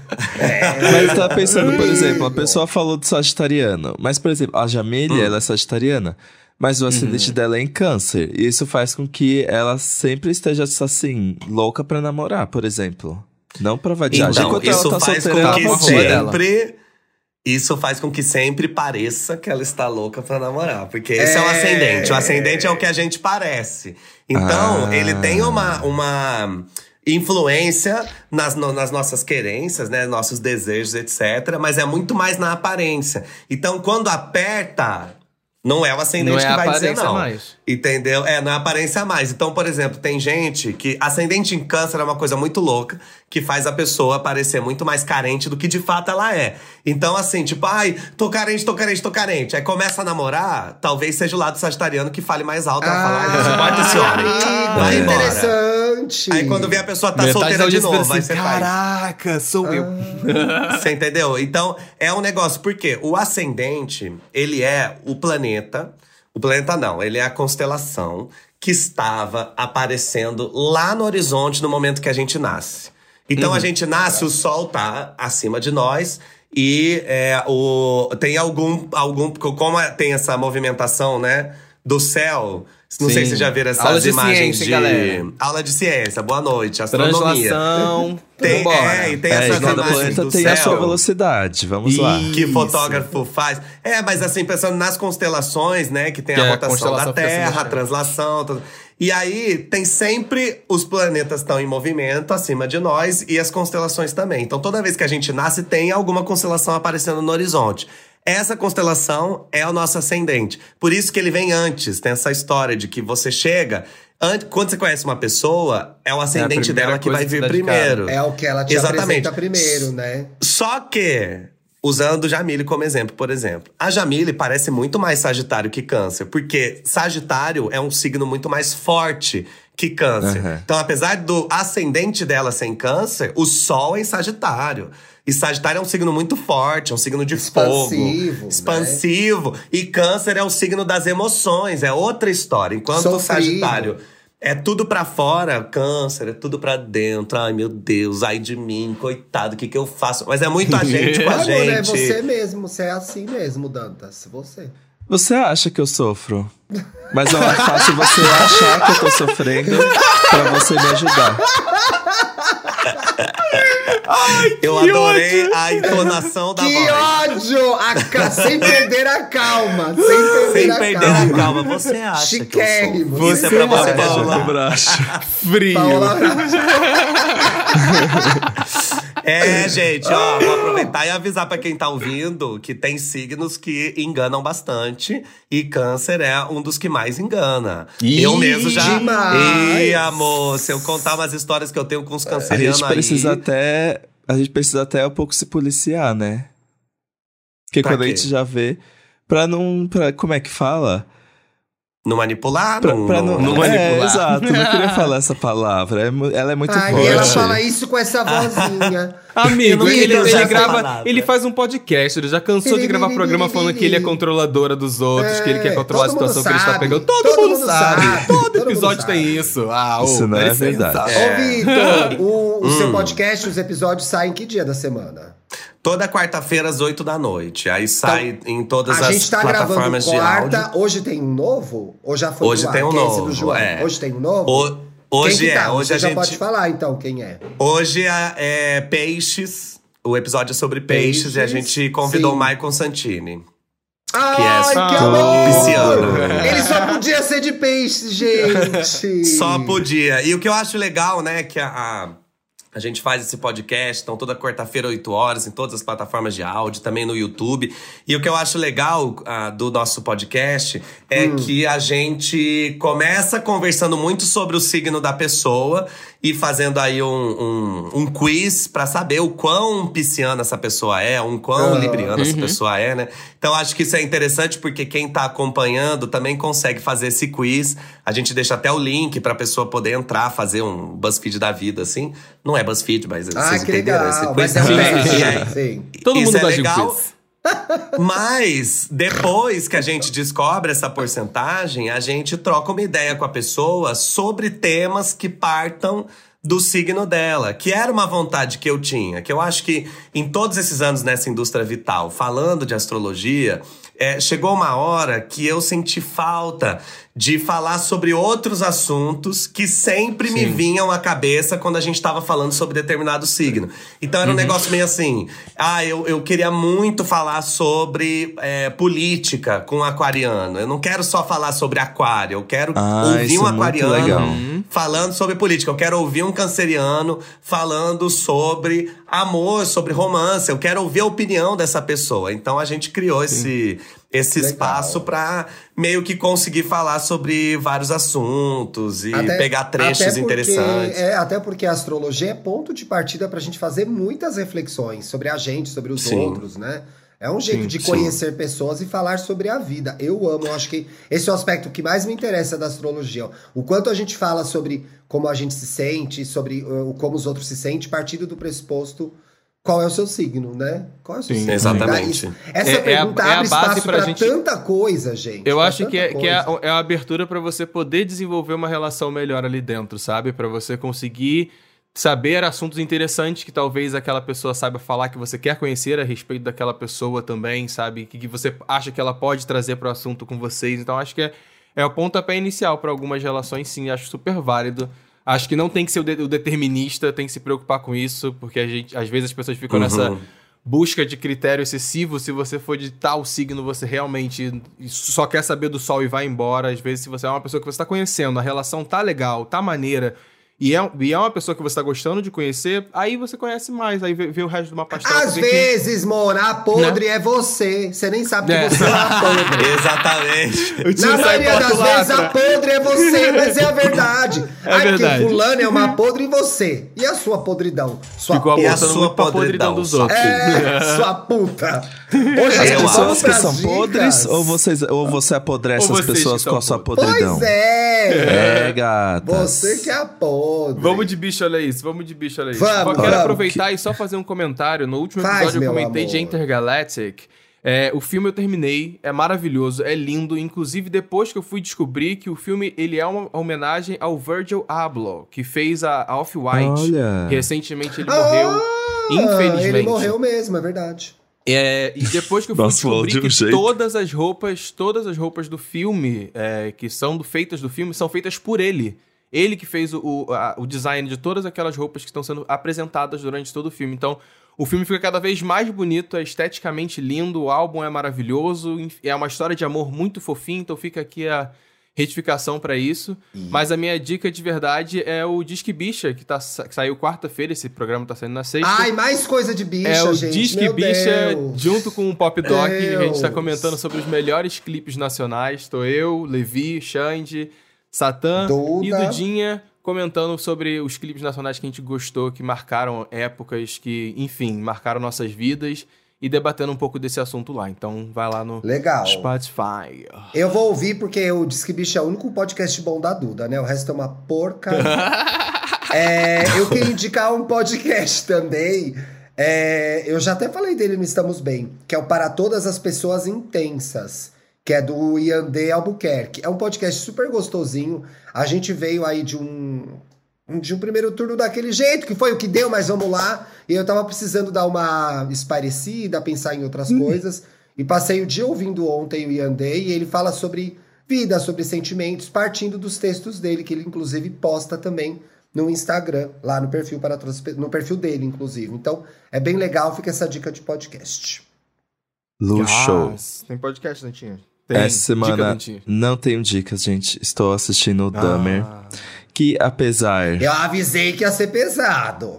Mas tá pensando, por exemplo, a pessoa falou do sagitariano. Mas, por exemplo, a Jamília, ela é sagitariana. Mas o ascendente dela é em câncer. E isso faz com que ela sempre esteja, assim, louca pra namorar, por exemplo. Não pra vadiar. Então, Enquanto isso ela tá faz solteira, com que tá arroba dela. Isso faz com que sempre pareça que ela está louca pra namorar. Porque esse é, o É. ascendente. O ascendente é o que a gente parece. Então, Ah. ele tem uma, uma influência nas, no- nas nossas querências, né? Nossos desejos, etc. Mas é muito mais na aparência. Então, quando aperta. Não é o ascendente Não é que vai dizer aparência não. mais. Entendeu? É, não é aparência mais. Então, por exemplo, tem gente que ascendente em câncer é uma coisa muito louca, que faz a pessoa parecer muito mais carente do que de fato ela é. Então, assim, tipo, ai, tô carente, tô carente, tô carente. Aí começa a namorar, talvez seja o lado sagitariano que fale mais alto. Ela fala, ai, não suporta esse homem. Vai embora. interessante. Aí quando vê a pessoa tá Metade solteira de novo, aí assim, você faz. Caraca, sou eu. Você entendeu? Então, é um negócio. Porque o ascendente, ele é o planeta. O planeta não, ele é a constelação que estava aparecendo lá no horizonte no momento que a gente nasce. Então a gente nasce, o sol tá acima de nós. E é, o, tem algum, algum. Como é- tem essa movimentação, né? Do céu. Não sei Sim. se já viram essas Aula de imagens ciência, de. galera. Aula de ciência, boa noite. Astronomia. Translação. <laughs> Tem, Vambora. é, e tem É, essas cada imagens planeta do tem céu a sua velocidade. Vamos lá. Ih. que Isso. fotógrafo faz. É, mas assim, pensando nas constelações, né? Que tem Que é a a rotação constelação da Terra, a mexendo. translação. tudo. E aí, tem sempre os planetas estão em movimento acima de nós e as constelações também. Então, toda vez que a gente nasce, tem alguma constelação aparecendo no horizonte. Essa constelação é o nosso ascendente. Por isso que ele vem antes. Tem essa história de que você chega. an- Quando você conhece uma pessoa, é o ascendente primeira dela que vai que vir cara. primeiro. É o que ela te Exatamente. apresenta primeiro, né? Só que, usando Jamile como exemplo, por exemplo, a Jamile parece muito mais Sagitário que Câncer, porque Sagitário é um signo muito mais forte que Câncer. Aham. Então, apesar do ascendente dela ser em Câncer, o Sol é em Sagitário. E Sagitário é um signo muito forte, é um signo de Expansivo, fogo. né? Expansivo. E Câncer é o signo das emoções, é outra história. Enquanto o Sofrido. Sagitário é tudo pra fora, câncer, é tudo pra dentro. Ai, meu Deus, ai de mim, coitado, o que que eu faço? Mas é muito a <laughs> gente com a Agora é gente. você mesmo, você é assim mesmo, Dantas. Você. Você acha que eu sofro? Mas é mais fácil você achar que eu tô sofrendo pra você me ajudar. <laughs> Ai, eu adorei ódio. a entonação da que voz. Que ódio! A ca... Sem perder a calma. Sem perder, sem a, perder calma. a calma. Você acha Chiquérrimo. que eu sou? Isso é pra você, Paula. <laughs> Frio. Paula... <laughs> É, gente, ó, vou aproveitar e avisar para quem tá ouvindo que tem signos que enganam bastante e câncer é um dos que mais engana. Ih, eu mesmo já. Demais. Ih, amor, se eu contar umas histórias que eu tenho com os cancerianos aí. A gente precisa aí... até. A gente precisa até um pouco se policiar, né? Porque pra quando quê? a gente já vê. Pra não. Pra, como é que fala? Não manipular, pra, não, pra não, não, não manipular. É, exato, não queria <laughs> falar essa palavra. Ela é muito Ai, forte. E ela fala isso com essa vozinha. <laughs> Amigo, ele, ele grava. Ele faz um podcast, ele já cansou de gravar programa falando que ele é controladora dos outros, é, que ele quer controlar a situação que ele está pegando. Todo, todo mundo, mundo sabe. sabe. Todo, todo episódio tem isso. Ah, isso oh, não é verdade. É. Ô, Vitor, o, o hum. seu podcast, os episódios saem que dia da semana? Toda quarta-feira às 8 da noite. Aí sai então, em todas a as gente tá plataformas gravando quarta, de áudio. Hoje tem um novo? Ou já foi Hoje tem um novo. É. Hoje tem um novo? O, hoje tá? é. Hoje Você a já gente... pode falar então quem é. Hoje é, é Peixes. O episódio é sobre peixes, peixes e a gente convidou sim. o Maicon Santini. Ai, que é que amor! pisciano. Ele só podia ser de peixe, <laughs> gente. só podia. E o que eu acho legal, né, que a, a gente faz esse podcast, então toda quarta-feira, 8 horas, em todas as plataformas de áudio, também no YouTube. E o que eu acho legal uh, do nosso podcast é hum. que a gente começa conversando muito sobre o signo da pessoa e fazendo aí um, um, um quiz para saber o quão pisciana essa pessoa é, um quão uhum. libriana essa pessoa é, né? Então acho que isso é interessante porque quem tá acompanhando também consegue fazer esse quiz. A gente deixa até o link pra pessoa poder entrar, fazer um BuzzFeed da vida, assim. Não é BuzzFeed, mas ah, vocês que entenderam legal. esse quiz. Mas é um sim, sim, sim. Todo isso mundo é legal. quiz. Mas depois que a gente descobre essa porcentagem, a gente troca uma ideia com a pessoa sobre temas que partam do signo dela, que era uma vontade que eu tinha, que eu acho que em todos esses anos nessa indústria vital, falando de astrologia, é, chegou uma hora que eu senti falta de falar sobre outros assuntos que sempre Sim. me vinham à cabeça quando a gente estava falando sobre determinado signo. Então era um uhum. negócio meio assim: ah, eu, eu queria muito falar sobre é, política com aquariano. Eu não quero só falar sobre aquário, eu quero ah, ouvir um é aquariano falando sobre política. Eu quero ouvir um canceriano falando sobre amor, sobre romance. Eu quero ouvir a opinião dessa pessoa. Então a gente criou esse esse Legal. espaço para meio que conseguir falar sobre vários assuntos e até, pegar trechos até porque, interessantes. É, até porque a astrologia é ponto de partida para a gente fazer muitas reflexões sobre a gente, sobre os sim. outros, né? É um jeito sim, de conhecer sim. pessoas e falar sobre a vida. Eu amo, eu acho que esse é o aspecto que mais me interessa da astrologia. O quanto a gente fala sobre como a gente se sente, sobre uh, como os outros se sentem, partindo do pressuposto qual é o seu signo, né? Qual é o seu Sim, signo? Exatamente. Essa é, pergunta é a, abre é espaço para gente... tanta coisa, gente. Eu acho que, é, que é, é a abertura para você poder desenvolver uma relação melhor ali dentro, sabe? Para você conseguir saber assuntos interessantes que talvez aquela pessoa saiba falar, que você quer conhecer a respeito daquela pessoa também, sabe? Que, que você acha que ela pode trazer para o assunto com vocês. Então acho que é, é o pontapé inicial para algumas relações, sim. Acho super válido. Acho que não tem que ser o, de, o, determinista, tem que se preocupar com isso, porque a gente, às vezes as pessoas ficam uhum. nessa busca de critério excessivo. Se você for de tal signo, você realmente só quer saber do sol e vai embora. Às vezes, se você é uma pessoa que você está conhecendo, a relação tá legal, tá maneira e é, e é uma pessoa que você está gostando de conhecer, aí você conhece mais, aí vê, vê o resto de uma pastel. Às vezes, que... Mona, a podre né? é você. Você nem sabe que é. você é a podre. <laughs> Exatamente. Na maioria das vezes, a podre é você, mas é a verdade. <laughs> É Aqui, verdade. fulano é uma podre em você. E a sua podridão? Sua Ficou puta. a sua podridão, podridão dos outros. É, sua puta. Hoje as pessoas que são podres ou, vocês, ou você apodrece ou as pessoas com a sua podridão? Pois é. É, gata. Você que é a podre. Vamos de bicho, olha isso. Vamos de bicho, olha isso. Vamos, Eu quero vamos. aproveitar e só fazer um comentário. No último Faz, episódio eu comentei amor. de Intergalactic. É, o filme eu terminei, é maravilhoso, é lindo. Inclusive, depois que eu fui descobrir que o filme ele é uma homenagem ao Virgil Abloh, que fez a, a Off-White. Recentemente ele morreu, Ah, infelizmente. Ele morreu mesmo, é verdade. É, e depois que eu fui Nossa, descobrir de um que jeito. todas as roupas, todas as roupas do filme, é, que são do- feitas do filme, são feitas por ele. Ele que fez o, a- o design de todas aquelas roupas que estão sendo apresentadas durante todo o filme. Então, o filme fica cada vez mais bonito, é esteticamente lindo, o álbum é maravilhoso, é uma história de amor muito fofinha, então fica aqui a retificação pra isso. Mas a minha dica de verdade é o Disque Bicha, que, tá, que saiu quarta-feira, esse programa tá saindo na sexta. Ai, mais coisa de bicha, É o gente. Disque Meu Bicha Deus. junto com o Pop Doc. A gente tá Deus. comentando sobre os melhores clipes nacionais. Tô eu, Levi, Xande, Satã Duda. e Dudinha comentando sobre os clipes nacionais que a gente gostou, que marcaram épocas, que, enfim, marcaram nossas vidas e debatendo um pouco desse assunto lá. Então vai lá no Legal. Spotify. Eu vou ouvir porque o Disque Bicho é o único podcast bom da Duda, né? O resto é uma porcaria. <laughs> É, eu queria indicar um podcast também. É, eu já até falei dele no Estamos Bem, que é o Para Todas as Pessoas Intensas, que é do Yandê Albuquerque. É um podcast super gostosinho. A gente veio aí de um, de um primeiro turno daquele jeito, que foi o que deu, mas vamos lá. E eu tava precisando dar uma esparecida, pensar em outras coisas. E passei o dia ouvindo ontem o Yandê, e ele fala sobre vida, sobre sentimentos, partindo dos textos dele, que ele inclusive posta também no Instagram, lá no perfil para no perfil dele, inclusive. Então, é bem legal, fica essa dica de podcast. Luxo. Ah, tem podcast, Dantinha? Tem. Essa semana não tenho dicas, gente. Estou assistindo o. Ah. Que apesar. Eu avisei que ia ser pesado.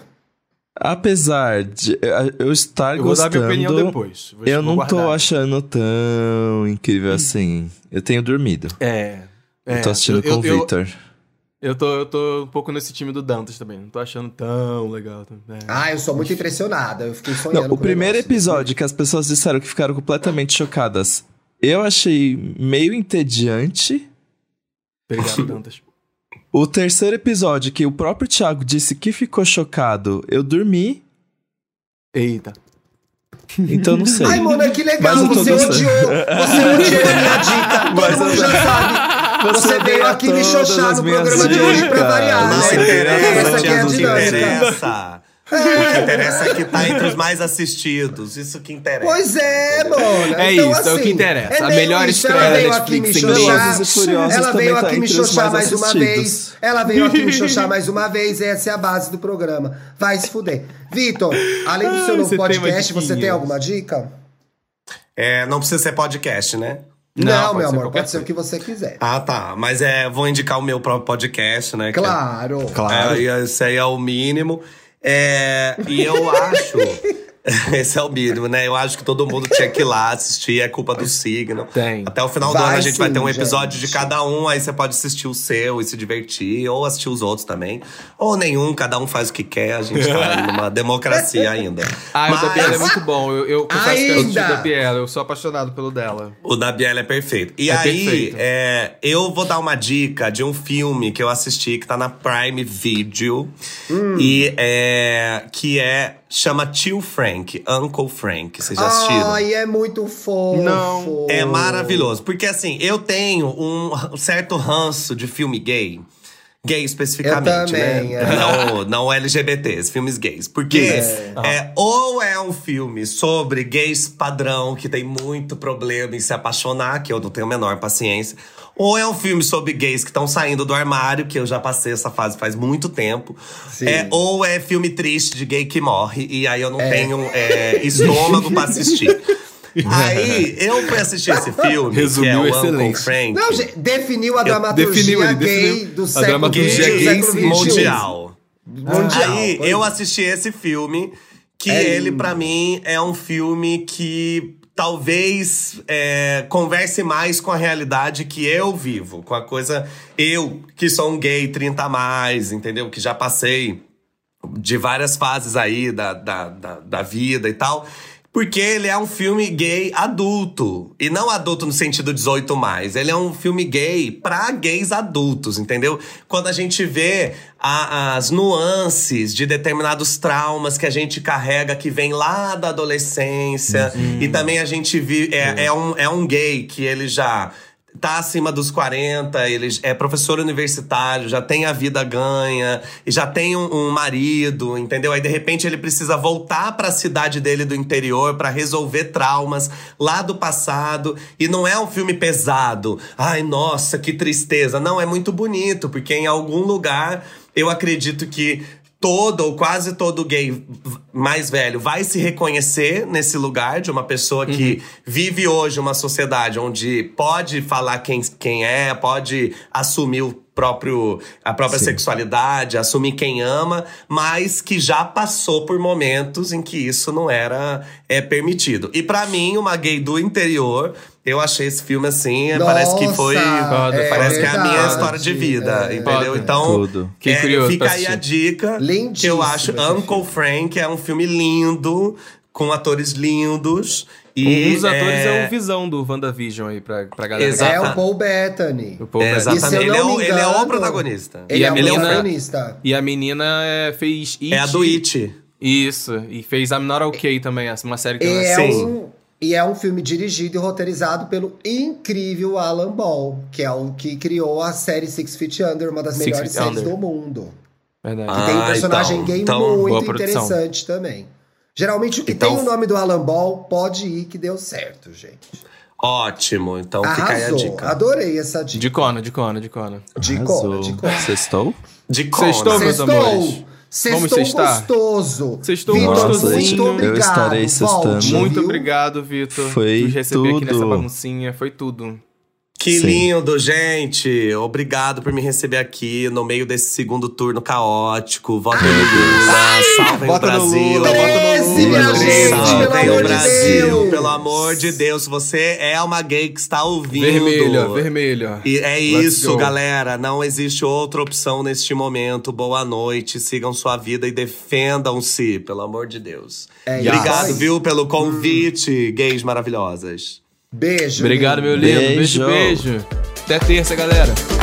Apesar de eu- eu estar Eu vou dar gostando. minha opinião depois. Vou- eu não tô guardar. achando tão incrível assim. Eu tenho dormido. É. eu tô assistindo eu, com o eu, Victor. Eu tô, eu tô um pouco nesse time do Dantas também. Não tô achando tão legal. É. Ah, eu sou muito impressionada. Eu fiquei sonhando Não, com o primeiro negócio. episódio que as pessoas disseram que ficaram completamente chocadas. Eu achei meio entediante. Obrigado, Dantas. O terceiro episódio, que o próprio Thiago disse que ficou chocado, eu dormi. Eita. Então não sei. Ai, Mona, que legal. Mas Você odiou. Você odiou a minha dica. <laughs> Todo Mas mundo eu- já <laughs> sabe. Você veio deu aqui me xoxar no programa de hoje pra dicas. variar, Não né? interessa, Essa aqui é a o que dinâmica. Interessa. O que interessa é que tá entre os mais assistidos. Isso que interessa. Pois é, Mona. É então, isso, é o assim, que interessa. A meio melhor isso. estreia Ela da veio aqui me Netflix em Ela veio aqui me xoxar mais uma vez. Ela veio aqui me xoxar mais uma vez. Essa é a base do programa. Vai se fuder. Vitor, além do seu Ai, novo você tem podcast, você diquinha. tem alguma dica? É, não precisa ser podcast, né? Não, Não, meu ser amor, pode ser o que você quiser. Ah, tá. Mas é, vou indicar o meu próprio podcast, né? que é- Claro. É, e esse aí é o mínimo. É, e eu acho. <laughs> esse é o mínimo, né? Eu acho que todo mundo tinha que ir lá assistir, é culpa do signo. Tem. Até o final do Vai ano a gente vai sim, ter um episódio gente. de cada um, aí você pode assistir o seu e se divertir, ou assistir os outros também. Ou nenhum, cada um faz o que quer, a gente tá numa <laughs> democracia ainda. Ah, o da Mas- Biela é muito bom. Eu, eu confesso que eu assisti o da Biela. Eu sou apaixonado pelo dela. O da Biela é perfeito. E É aí, perfeito. é, eu vou dar uma dica de um filme que eu assisti que tá na Prime Video. Hum. E é. Que é. Chama Tio Frank, Uncle Frank. Vocês já assistiram? Ai, é muito fofo. Não. É maravilhoso. Porque assim, eu tenho um certo ranço de filme gay. Gay especificamente, Eu também, né? é. Não, não LGBTs, filmes gays. Porque é. ou é um filme sobre gays padrão, que tem muito problema em se apaixonar, que eu não tenho a menor paciência. Ou é um filme sobre gays que estão saindo do armário, que eu já passei essa fase faz muito tempo. Sim. É, ou é filme triste de gay que morre, e aí eu não tenho é, estômago pra assistir. <laughs> Aí, eu fui assistir esse filme, Resumiu que é o Uncle excelente. Frank. Não, gente, definiu a dramaturgia definiu, ele gay definiu do a século dramaturgia XX, gay XXI. mundial. Mundial. Aí, eu é. assisti esse filme, que É ele, lindo. pra mim, é um filme que talvez é, converse mais com a realidade que eu vivo. Com a coisa. Eu, que sou um gay 30 a mais, entendeu? Que já passei de várias fases aí da, da, da, da vida e tal. Porque ele é um filme gay adulto. E não adulto no sentido 18 mais. Ele é um filme gay pra gays adultos, entendeu? Quando a gente vê a- as nuances de determinados traumas que a gente carrega, que vem lá da adolescência. E também a gente vive. É, é, um, é um gay que ele já tá acima dos 40, ele é professor universitário, já tem a vida ganha, e já tem um, um marido, entendeu? Aí de repente ele precisa voltar para a cidade dele do interior para resolver traumas lá do passado. E não é um filme pesado. Ai, nossa, que tristeza. Não, é muito bonito, porque em algum lugar eu acredito que todo ou quase todo gay mais velho vai se reconhecer nesse lugar de uma pessoa que uhum. vive hoje uma sociedade onde pode falar quem, quem é, pode assumir o próprio a própria Sim. sexualidade, assumir quem ama, mas que já passou por momentos em que isso não era é permitido. E para mim, uma gay do interior eu achei esse filme assim, Nossa, parece que foi. É, parece verdade, que é a minha história de vida, é, entendeu? Então, Tudo. Que é, curioso fica aí a dica. Lindíssimo que eu acho Uncle Frank é um filme lindo, com atores lindos. E um dos atores é, é o Visão do WandaVision aí pra, pra galera. Exata. É o Paul Bettany. O Paul é, Exatamente. Ele é, o, ele é o protagonista. Ele e é o protagonista. E a menina é, fez It. É a do It. Isso. E fez I'm Not Okay também, uma série que é um, e é um filme dirigido e roteirizado pelo incrível Alan Ball, que é o que criou a série Six Feet Under, uma das Six melhores séries Under. do mundo. Verdade. Que tem um ah, personagem então, gay então, muito interessante também. Geralmente o que então, tem o nome do Alan Ball pode ir que deu certo, gente. Ótimo, então Arrasou. fica aí a dica. Adorei essa dica. De cona, de cona, de cona. De cona, de cona. Sextou? De cona. Sextou, meus amores. Sextou gostoso. Sextou gostosinho. Muito obrigado, eu estarei sextando. Muito obrigado, Vitor. Foi por receber tudo. aqui nessa baguncinha. Foi tudo. Que Sim. lindo, gente! Obrigado por me receber aqui no meio desse segundo turno caótico. Vota no Lula, salvem o Brasil. Lula, salvem o Brasil, de pelo amor de Deus. Você é uma gay que está ouvindo. Vermelha, vermelha. E é Let's isso, go. galera. Não existe outra opção neste momento. Boa noite, sigam sua vida e defendam-se, pelo amor de Deus. É Obrigado, viu, pelo convite, hum. gays maravilhosas. Beijo. Obrigado, meu lindo. Beijo, beijo. beijo. Até terça, galera.